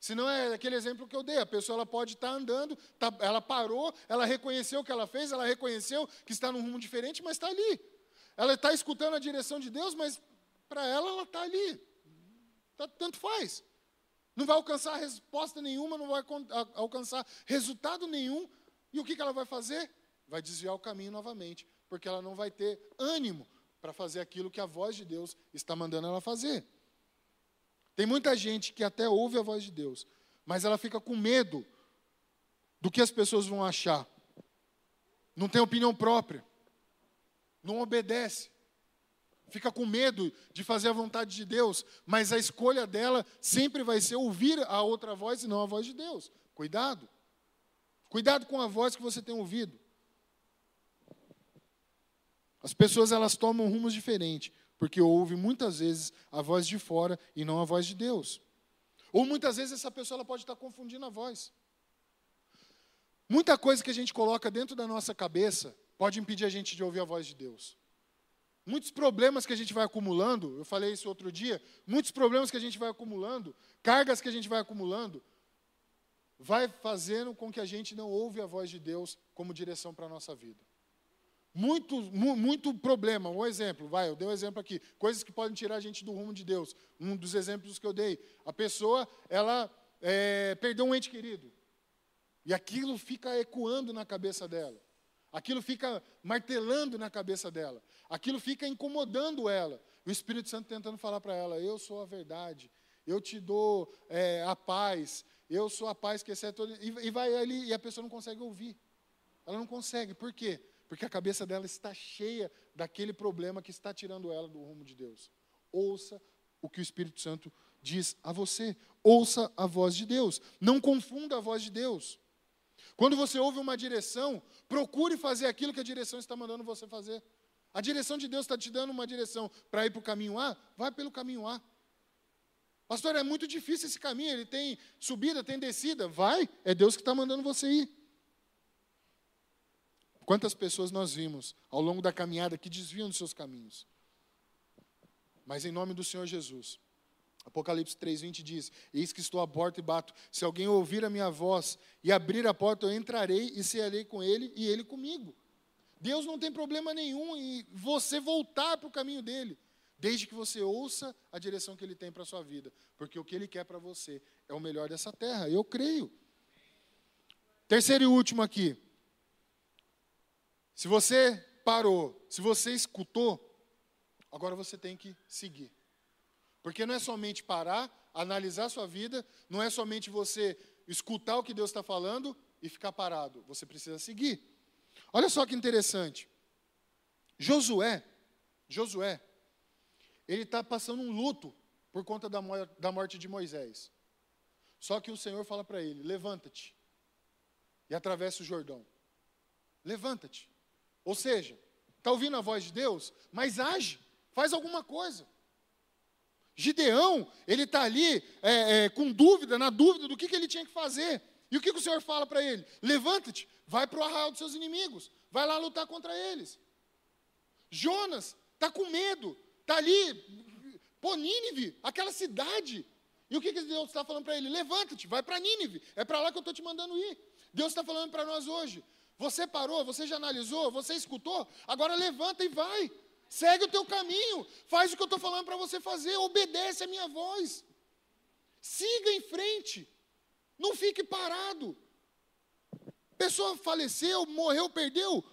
[SPEAKER 1] Se não é aquele exemplo que eu dei, a pessoa ela pode estar andando, tá, ela parou, ela reconheceu o que ela fez, ela reconheceu que está num rumo diferente, mas está ali. Ela está escutando a direção de Deus, mas para ela, ela está ali. Tá, tanto faz. Não vai alcançar resposta nenhuma, não vai alcançar resultado nenhum. E o que, que ela vai fazer? Vai desviar o caminho novamente, porque ela não vai ter ânimo para fazer aquilo que a voz de Deus está mandando ela fazer. Tem muita gente que até ouve a voz de Deus, mas ela fica com medo do que as pessoas vão achar. Não tem opinião própria. Não obedece. Fica com medo de fazer a vontade de Deus, mas a escolha dela sempre vai ser ouvir a outra voz e não a voz de Deus. Cuidado. Cuidado com a voz que você tem ouvido. As pessoas elas tomam rumos diferentes, porque ouvem muitas vezes a voz de fora e não a voz de Deus. Ou muitas vezes essa pessoa ela pode estar confundindo a voz. Muita coisa que a gente coloca dentro da nossa cabeça pode impedir a gente de ouvir a voz de Deus. Muitos problemas que a gente vai acumulando, eu falei isso outro dia, muitos problemas que a gente vai acumulando, cargas que a gente vai acumulando, vai fazendo com que a gente não ouve a voz de Deus como direção para a nossa vida. Muito, muito problema. Um exemplo, vai, eu dei um exemplo aqui. Coisas que podem tirar a gente do rumo de Deus. Um dos exemplos que eu dei. A pessoa, ela é, perdeu um ente querido. E aquilo fica ecoando na cabeça dela. Aquilo fica martelando na cabeça dela. Aquilo fica incomodando ela. O Espírito Santo tentando falar para ela: Eu sou a verdade. Eu te dou é, a paz. Eu sou a paz que excede todo. E, e vai ali e a pessoa não consegue ouvir. Ela não consegue. Por quê? Porque a cabeça dela está cheia daquele problema que está tirando ela do rumo de Deus. Ouça o que o Espírito Santo diz a você. Ouça a voz de Deus. Não confunda a voz de Deus. Quando você ouve uma direção, procure fazer aquilo que a direção está mandando você fazer. A direção de Deus está te dando uma direção para ir para o caminho A, vai pelo caminho A. Pastor, é muito difícil esse caminho, ele tem subida, tem descida. Vai, é Deus que está mandando você ir. Quantas pessoas nós vimos ao longo da caminhada que desviam dos seus caminhos? Mas em nome do Senhor Jesus, Apocalipse 3,20 diz: Eis que estou à porta e bato. Se alguém ouvir a minha voz e abrir a porta, eu entrarei e cearei com ele e ele comigo. Deus não tem problema nenhum em você voltar para o caminho dele, desde que você ouça a direção que ele tem para a sua vida, porque o que ele quer para você é o melhor dessa terra, eu creio. Terceiro e último aqui. Se você parou, se você escutou, agora você tem que seguir. Porque não é somente parar, analisar sua vida, não é somente você escutar o que Deus está falando e ficar parado. Você precisa seguir. Olha só que interessante. Josué, Josué, ele está passando um luto por conta da morte de Moisés. Só que o Senhor fala para ele: levanta-te e atravessa o Jordão. Levanta-te. Ou seja, está ouvindo a voz de Deus, mas age, faz alguma coisa. Gideão, ele está ali é, é, com dúvida, na dúvida do que, que ele tinha que fazer. E o que, que o Senhor fala para ele? Levanta-te, vai para o arraial dos seus inimigos, vai lá lutar contra eles. Jonas está com medo, está ali, pô, Nínive, aquela cidade. E o que, que Deus está falando para ele? Levanta-te, vai para Nínive, é para lá que eu estou te mandando ir. Deus está falando para nós hoje, você parou, você já analisou, você escutou, agora levanta e vai. Segue o teu caminho, faz o que eu estou falando para você fazer, obedece a minha voz. Siga em frente, não fique parado. Pessoa faleceu, morreu, perdeu,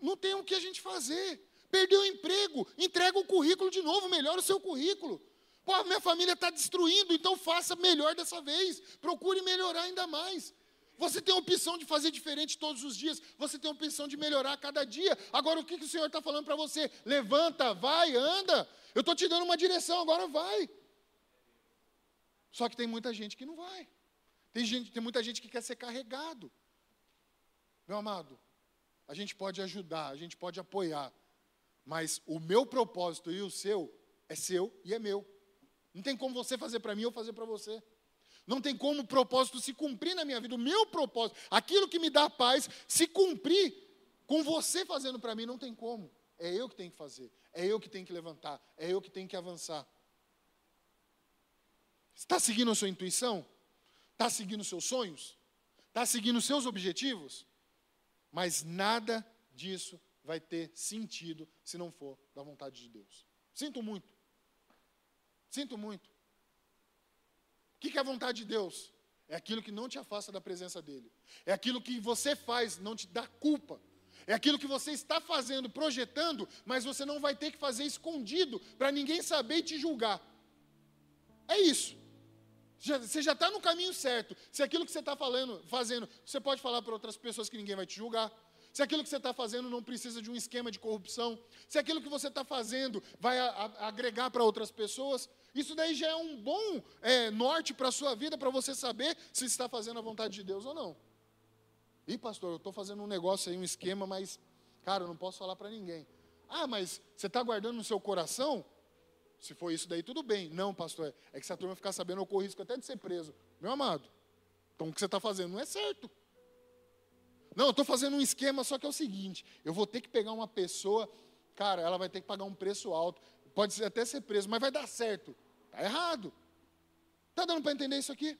[SPEAKER 1] não tem o que a gente fazer. Perdeu o emprego, entrega o currículo de novo, melhora o seu currículo. Pô, minha família está destruindo, então faça melhor dessa vez. Procure melhorar ainda mais. Você tem a opção de fazer diferente todos os dias. Você tem a opção de melhorar cada dia. Agora, o que, que o Senhor está falando para você? Levanta, vai, anda. Eu estou te dando uma direção, agora vai. Só que tem muita gente que não vai. Tem, gente, tem muita gente que quer ser carregado. Meu amado, a gente pode ajudar, a gente pode apoiar. Mas o meu propósito e o seu é seu e é meu. Não tem como você fazer para mim ou fazer para você. Não tem como o propósito se cumprir na minha vida. O meu propósito, aquilo que me dá paz, se cumprir com você fazendo para mim, não tem como. É eu que tenho que fazer. É eu que tenho que levantar. É eu que tenho que avançar. Está seguindo a sua intuição? Está seguindo os seus sonhos? Está seguindo os seus objetivos? Mas nada disso vai ter sentido se não for da vontade de Deus. Sinto muito. Sinto muito que, que é a vontade de Deus? É aquilo que não te afasta da presença dEle. É aquilo que você faz, não te dá culpa. É aquilo que você está fazendo, projetando, mas você não vai ter que fazer escondido para ninguém saber e te julgar. É isso. Você já está no caminho certo. Se aquilo que você está falando, fazendo, você pode falar para outras pessoas que ninguém vai te julgar. Se aquilo que você está fazendo não precisa de um esquema de corrupção. Se aquilo que você está fazendo vai a, a, agregar para outras pessoas. Isso daí já é um bom é, norte para a sua vida, para você saber se está fazendo a vontade de Deus ou não. Ih, pastor, eu estou fazendo um negócio aí, um esquema, mas, cara, eu não posso falar para ninguém. Ah, mas você está guardando no seu coração? Se for isso daí, tudo bem. Não, pastor, é que se a turma ficar sabendo, eu corro risco até de ser preso. Meu amado, então o que você está fazendo não é certo. Não, eu estou fazendo um esquema, só que é o seguinte: eu vou ter que pegar uma pessoa, cara, ela vai ter que pagar um preço alto, pode até ser preso, mas vai dar certo. Está errado. Está dando para entender isso aqui?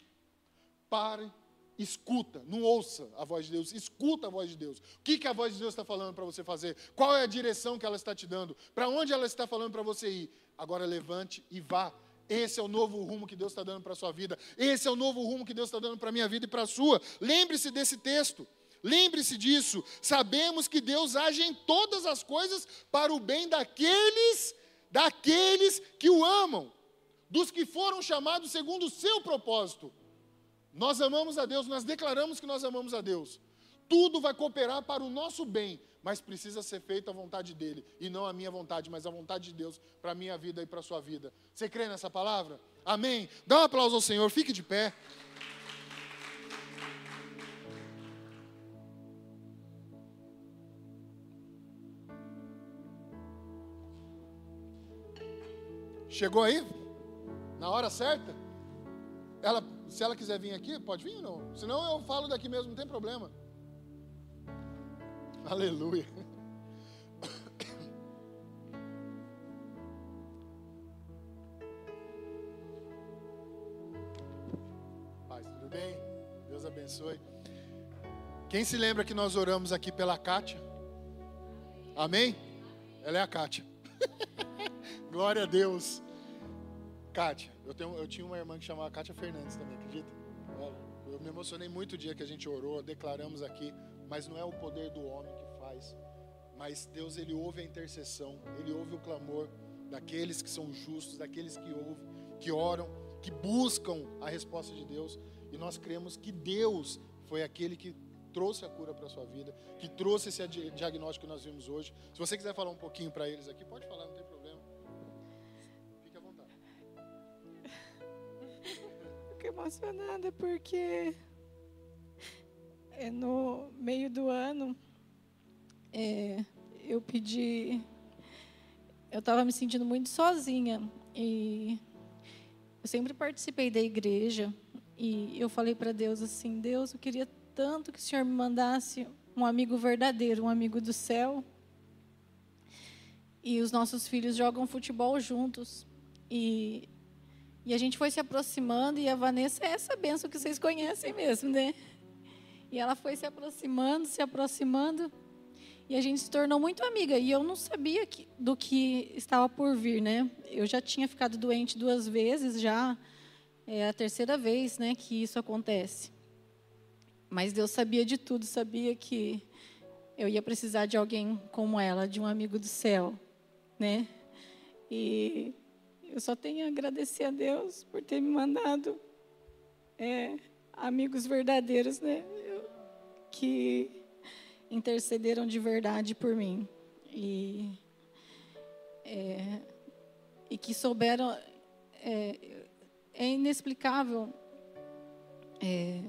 [SPEAKER 1] Pare, escuta, não ouça a voz de Deus, escuta a voz de Deus. O que, que a voz de Deus está falando para você fazer? Qual é a direção que ela está te dando? Para onde ela está falando para você ir? Agora levante e vá. Esse é o novo rumo que Deus está dando para a sua vida. Esse é o novo rumo que Deus está dando para a minha vida e para a sua. Lembre-se desse texto. Lembre-se disso. Sabemos que Deus age em todas as coisas para o bem daqueles, daqueles que o amam dos que foram chamados segundo o seu propósito. Nós amamos a Deus, nós declaramos que nós amamos a Deus. Tudo vai cooperar para o nosso bem, mas precisa ser feito a vontade dele, e não a minha vontade, mas a vontade de Deus para a minha vida e para a sua vida. Você crê nessa palavra? Amém? Dá um aplauso ao Senhor, fique de pé. Chegou aí? na hora certa. Ela, se ela quiser vir aqui, pode vir ou não? Senão eu falo daqui mesmo, não tem problema. Aleluia. Paz, tudo bem? Deus abençoe. Quem se lembra que nós oramos aqui pela Kátia? Amém? Ela é a Kátia. Glória a Deus. Kátia, eu, tenho, eu tinha uma irmã que chamava Kátia Fernandes também, acredita? Eu me emocionei muito o dia que a gente orou, declaramos aqui, mas não é o poder do homem que faz, mas Deus ele ouve a intercessão, ele ouve o clamor daqueles que são justos, daqueles que ouvem, que oram, que buscam a resposta de Deus, e nós cremos que Deus foi aquele que trouxe a cura para a sua vida, que trouxe esse diagnóstico que nós vimos hoje. Se você quiser falar um pouquinho para eles aqui, pode falar, não tem
[SPEAKER 2] emocionada porque é, no meio do ano é, eu pedi. Eu estava me sentindo muito sozinha e eu sempre participei da igreja e eu falei para Deus assim: Deus, eu queria tanto que o Senhor me mandasse um amigo verdadeiro, um amigo do céu. E os nossos filhos jogam futebol juntos. E e a gente foi se aproximando, e a Vanessa é essa benção que vocês conhecem mesmo, né? E ela foi se aproximando, se aproximando, e a gente se tornou muito amiga. E eu não sabia que, do que estava por vir, né? Eu já tinha ficado doente duas vezes, já é a terceira vez, né, que isso acontece. Mas Deus sabia de tudo, sabia que eu ia precisar de alguém como ela, de um amigo do céu, né? E eu só tenho a agradecer a Deus por ter me mandado é, amigos verdadeiros, né? Eu, que intercederam de verdade por mim. E, é, e que souberam. É, é inexplicável. É,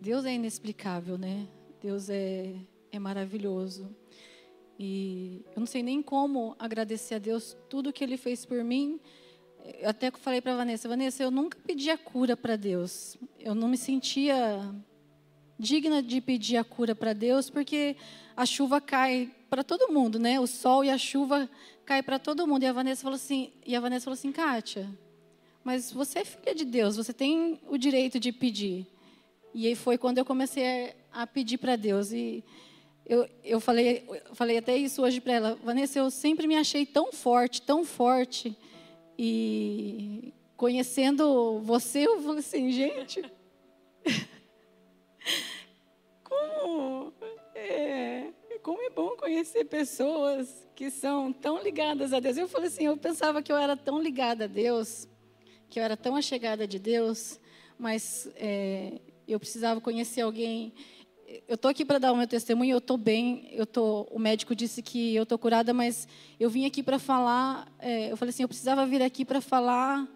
[SPEAKER 2] Deus é inexplicável, né? Deus é, é maravilhoso. E eu não sei nem como agradecer a Deus tudo que Ele fez por mim. Eu até falei para Vanessa, Vanessa, eu nunca pedi a cura para Deus. Eu não me sentia digna de pedir a cura para Deus, porque a chuva cai para todo mundo, né? O sol e a chuva cai para todo mundo. E a Vanessa falou assim, e a Vanessa falou assim, Kátia, mas você é filha de Deus, você tem o direito de pedir. E aí foi quando eu comecei a pedir para Deus e eu, eu falei, eu falei até isso hoje para ela, Vanessa, eu sempre me achei tão forte, tão forte. E conhecendo você, eu falei assim, gente, como é, como é bom conhecer pessoas que são tão ligadas a Deus. Eu falei assim, eu pensava que eu era tão ligada a Deus que eu era tão achegada de Deus, mas é, eu precisava conhecer alguém. Eu estou aqui para dar o meu testemunho, eu estou bem, eu tô, o médico disse que eu estou curada, mas eu vim aqui para falar, é, eu falei assim, eu precisava vir aqui para falar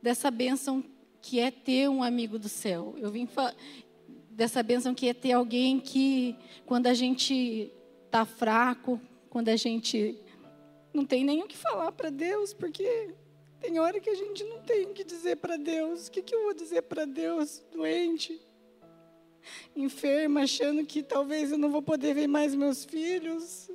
[SPEAKER 2] dessa bênção que é ter um amigo do céu. Eu vim dessa bênção que é ter alguém que, quando a gente está fraco, quando a gente não tem nem o que falar para Deus, porque tem hora que a gente não tem o que dizer para Deus. O que, que eu vou dizer para Deus, doente, enferma, achando que talvez eu não vou poder ver mais meus filhos?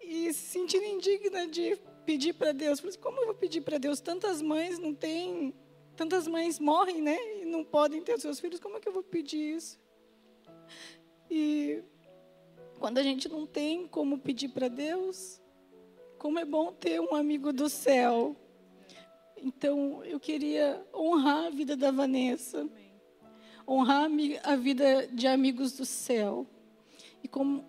[SPEAKER 2] E se sentindo indigna de pedir para Deus. Como eu vou pedir para Deus? Tantas mães não têm Tantas mães morrem, né? E não podem ter seus filhos. Como é que eu vou pedir isso? E quando a gente não tem como pedir para Deus, como é bom ter um amigo do céu. Então, eu queria honrar a vida da Vanessa, honrar a vida de amigos do céu. E, como,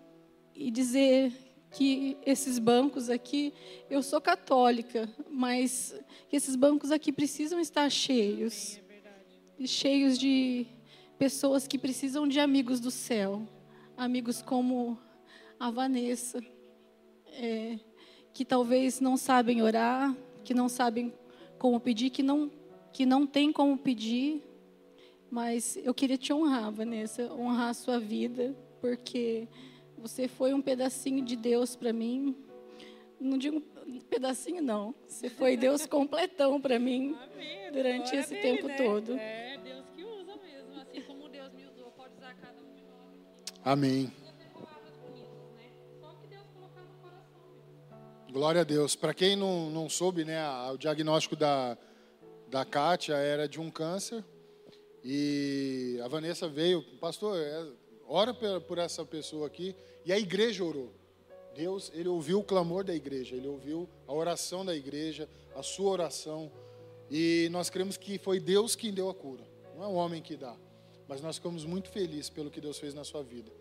[SPEAKER 2] e dizer que esses bancos aqui, eu sou católica, mas esses bancos aqui precisam estar cheios cheios de pessoas que precisam de amigos do céu, amigos como a Vanessa, é, que talvez não sabem orar, que não sabem como pedir, que não que não tem como pedir, mas eu queria te honrar, Vanessa, honrar a sua vida, porque você foi um pedacinho de Deus para mim. Não digo um pedacinho, não. Você foi Deus completão para mim Amém. durante esse dele, tempo né? todo.
[SPEAKER 3] É Deus que usa mesmo. Assim como Deus me usou, pode usar cada um de nós.
[SPEAKER 1] Amém. Glória a Deus. Para quem não, não soube, né, o diagnóstico da, da Kátia era de um câncer. E a Vanessa veio, pastor, é, ora por essa pessoa aqui. E a igreja orou. Deus, ele ouviu o clamor da igreja, ele ouviu a oração da igreja, a sua oração. E nós cremos que foi Deus quem deu a cura, não é o homem que dá. Mas nós ficamos muito felizes pelo que Deus fez na sua vida.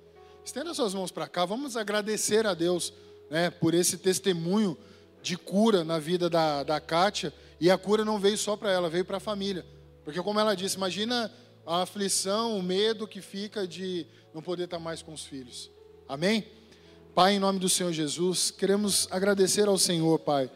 [SPEAKER 1] Estenda suas mãos para cá, vamos agradecer a Deus né, por esse testemunho de cura na vida da, da Kátia. E a cura não veio só para ela, veio para a família. Porque, como ela disse, imagina a aflição, o medo que fica de não poder estar mais com os filhos. Amém? Pai, em nome do Senhor Jesus, queremos agradecer ao Senhor, Pai,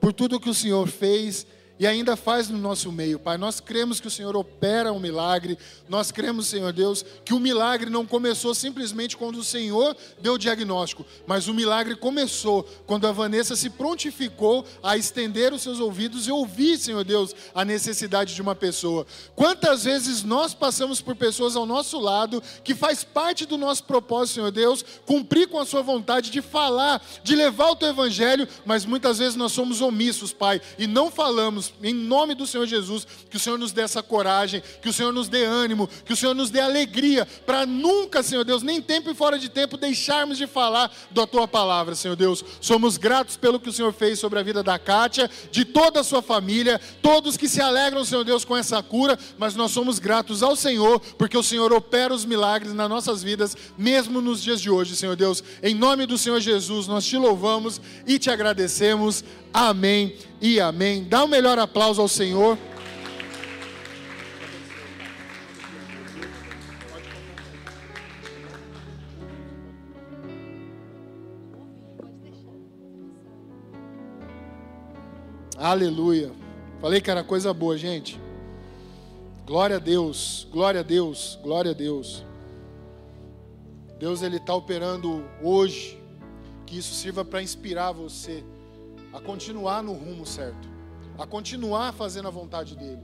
[SPEAKER 1] por tudo que o Senhor fez e ainda faz no nosso meio, Pai. Nós cremos que o Senhor opera um milagre, nós cremos, Senhor Deus, que o milagre não começou simplesmente quando o Senhor deu o diagnóstico, mas o milagre começou quando a Vanessa se prontificou a estender os seus ouvidos e ouvir, Senhor Deus, a necessidade de uma pessoa. Quantas vezes nós passamos por pessoas ao nosso lado que faz parte do nosso propósito, Senhor Deus, cumprir com a Sua vontade de falar, de levar o Teu Evangelho, mas muitas vezes nós somos omissos, Pai, e não falamos em nome do Senhor Jesus, que o Senhor nos dê essa coragem, que o Senhor nos dê ânimo, que o Senhor nos dê alegria, para nunca, Senhor Deus, nem tempo e fora de tempo, deixarmos de falar da tua palavra, Senhor Deus. Somos gratos pelo que o Senhor fez sobre a vida da Kátia, de toda a sua família, todos que se alegram, Senhor Deus, com essa cura, mas nós somos gratos ao Senhor, porque o Senhor opera os milagres nas nossas vidas, mesmo nos dias de hoje, Senhor Deus. Em nome do Senhor Jesus, nós te louvamos e te agradecemos. Amém e amém. Dá um melhor aplauso ao Senhor. Aleluia. Falei que era coisa boa, gente. Glória a Deus, glória a Deus, glória a Deus. Deus ele está operando hoje. Que isso sirva para inspirar você a continuar no rumo certo, a continuar fazendo a vontade dele.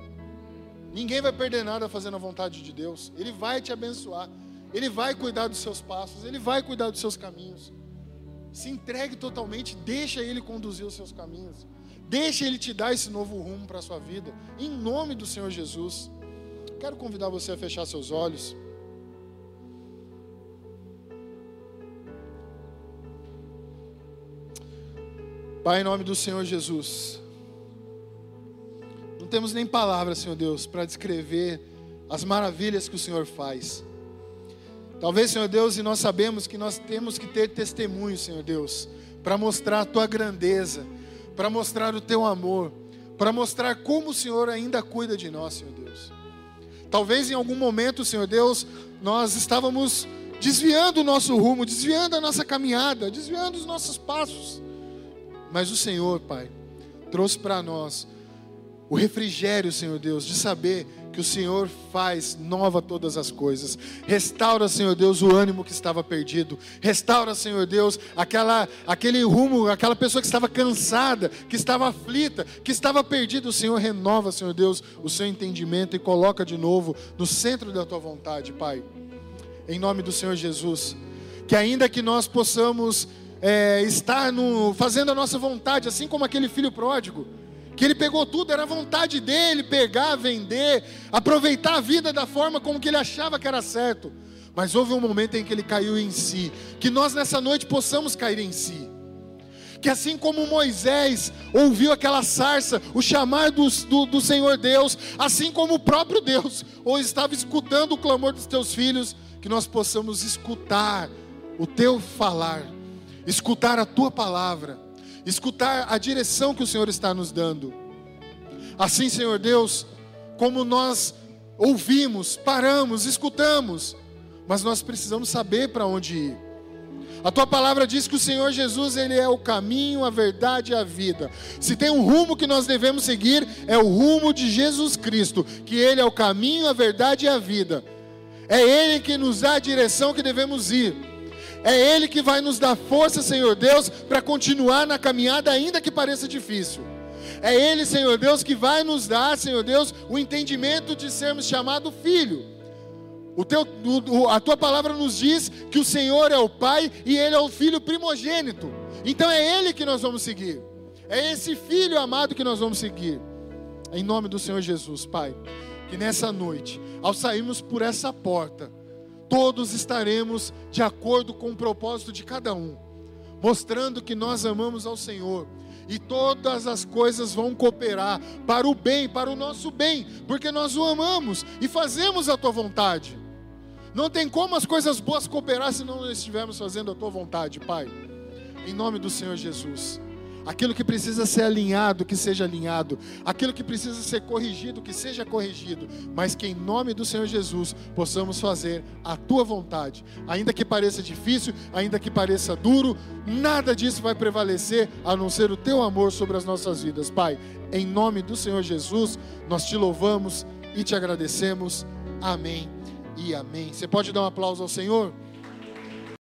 [SPEAKER 1] Ninguém vai perder nada fazendo a vontade de Deus. Ele vai te abençoar. Ele vai cuidar dos seus passos, ele vai cuidar dos seus caminhos. Se entregue totalmente, deixa ele conduzir os seus caminhos. Deixa ele te dar esse novo rumo para a sua vida, em nome do Senhor Jesus. Quero convidar você a fechar seus olhos. Pai, em nome do Senhor Jesus, não temos nem palavras, Senhor Deus, para descrever as maravilhas que o Senhor faz. Talvez, Senhor Deus, e nós sabemos que nós temos que ter testemunho, Senhor Deus, para mostrar a tua grandeza, para mostrar o teu amor, para mostrar como o Senhor ainda cuida de nós, Senhor Deus. Talvez em algum momento, Senhor Deus, nós estávamos desviando o nosso rumo, desviando a nossa caminhada, desviando os nossos passos. Mas o Senhor, Pai, trouxe para nós o refrigério, Senhor Deus, de saber que o Senhor faz nova todas as coisas. Restaura, Senhor Deus, o ânimo que estava perdido. Restaura, Senhor Deus, aquela, aquele rumo, aquela pessoa que estava cansada, que estava aflita, que estava perdida. O Senhor renova, Senhor Deus, o seu entendimento e coloca de novo no centro da tua vontade, Pai. Em nome do Senhor Jesus. Que ainda que nós possamos é, estar no, fazendo a nossa vontade, assim como aquele filho pródigo que ele pegou tudo, era vontade dele pegar, vender, aproveitar a vida da forma como que ele achava que era certo. Mas houve um momento em que ele caiu em si, que nós nessa noite possamos cair em si. Que assim como Moisés ouviu aquela sarça, o chamar do, do, do Senhor Deus, assim como o próprio Deus, ou estava escutando o clamor dos teus filhos, que nós possamos escutar o teu falar, escutar a tua palavra escutar a direção que o Senhor está nos dando. Assim, Senhor Deus, como nós ouvimos, paramos, escutamos, mas nós precisamos saber para onde ir. A tua palavra diz que o Senhor Jesus, ele é o caminho, a verdade e a vida. Se tem um rumo que nós devemos seguir, é o rumo de Jesus Cristo, que ele é o caminho, a verdade e a vida. É ele que nos dá a direção que devemos ir. É Ele que vai nos dar força, Senhor Deus, para continuar na caminhada, ainda que pareça difícil. É Ele, Senhor Deus, que vai nos dar, Senhor Deus, o entendimento de sermos chamados filho. O teu, o, a tua palavra nos diz que o Senhor é o Pai e Ele é o Filho primogênito. Então é Ele que nós vamos seguir. É esse Filho amado que nós vamos seguir. Em nome do Senhor Jesus, Pai. Que nessa noite, ao sairmos por essa porta, todos estaremos de acordo com o propósito de cada um, mostrando que nós amamos ao Senhor. E todas as coisas vão cooperar para o bem, para o nosso bem, porque nós o amamos e fazemos a tua vontade. Não tem como as coisas boas cooperar se não estivermos fazendo a tua vontade, Pai. Em nome do Senhor Jesus. Aquilo que precisa ser alinhado, que seja alinhado. Aquilo que precisa ser corrigido, que seja corrigido. Mas que em nome do Senhor Jesus possamos fazer a tua vontade. Ainda que pareça difícil, ainda que pareça duro, nada disso vai prevalecer a não ser o teu amor sobre as nossas vidas. Pai, em nome do Senhor Jesus, nós te louvamos e te agradecemos. Amém e amém. Você pode dar um aplauso ao Senhor?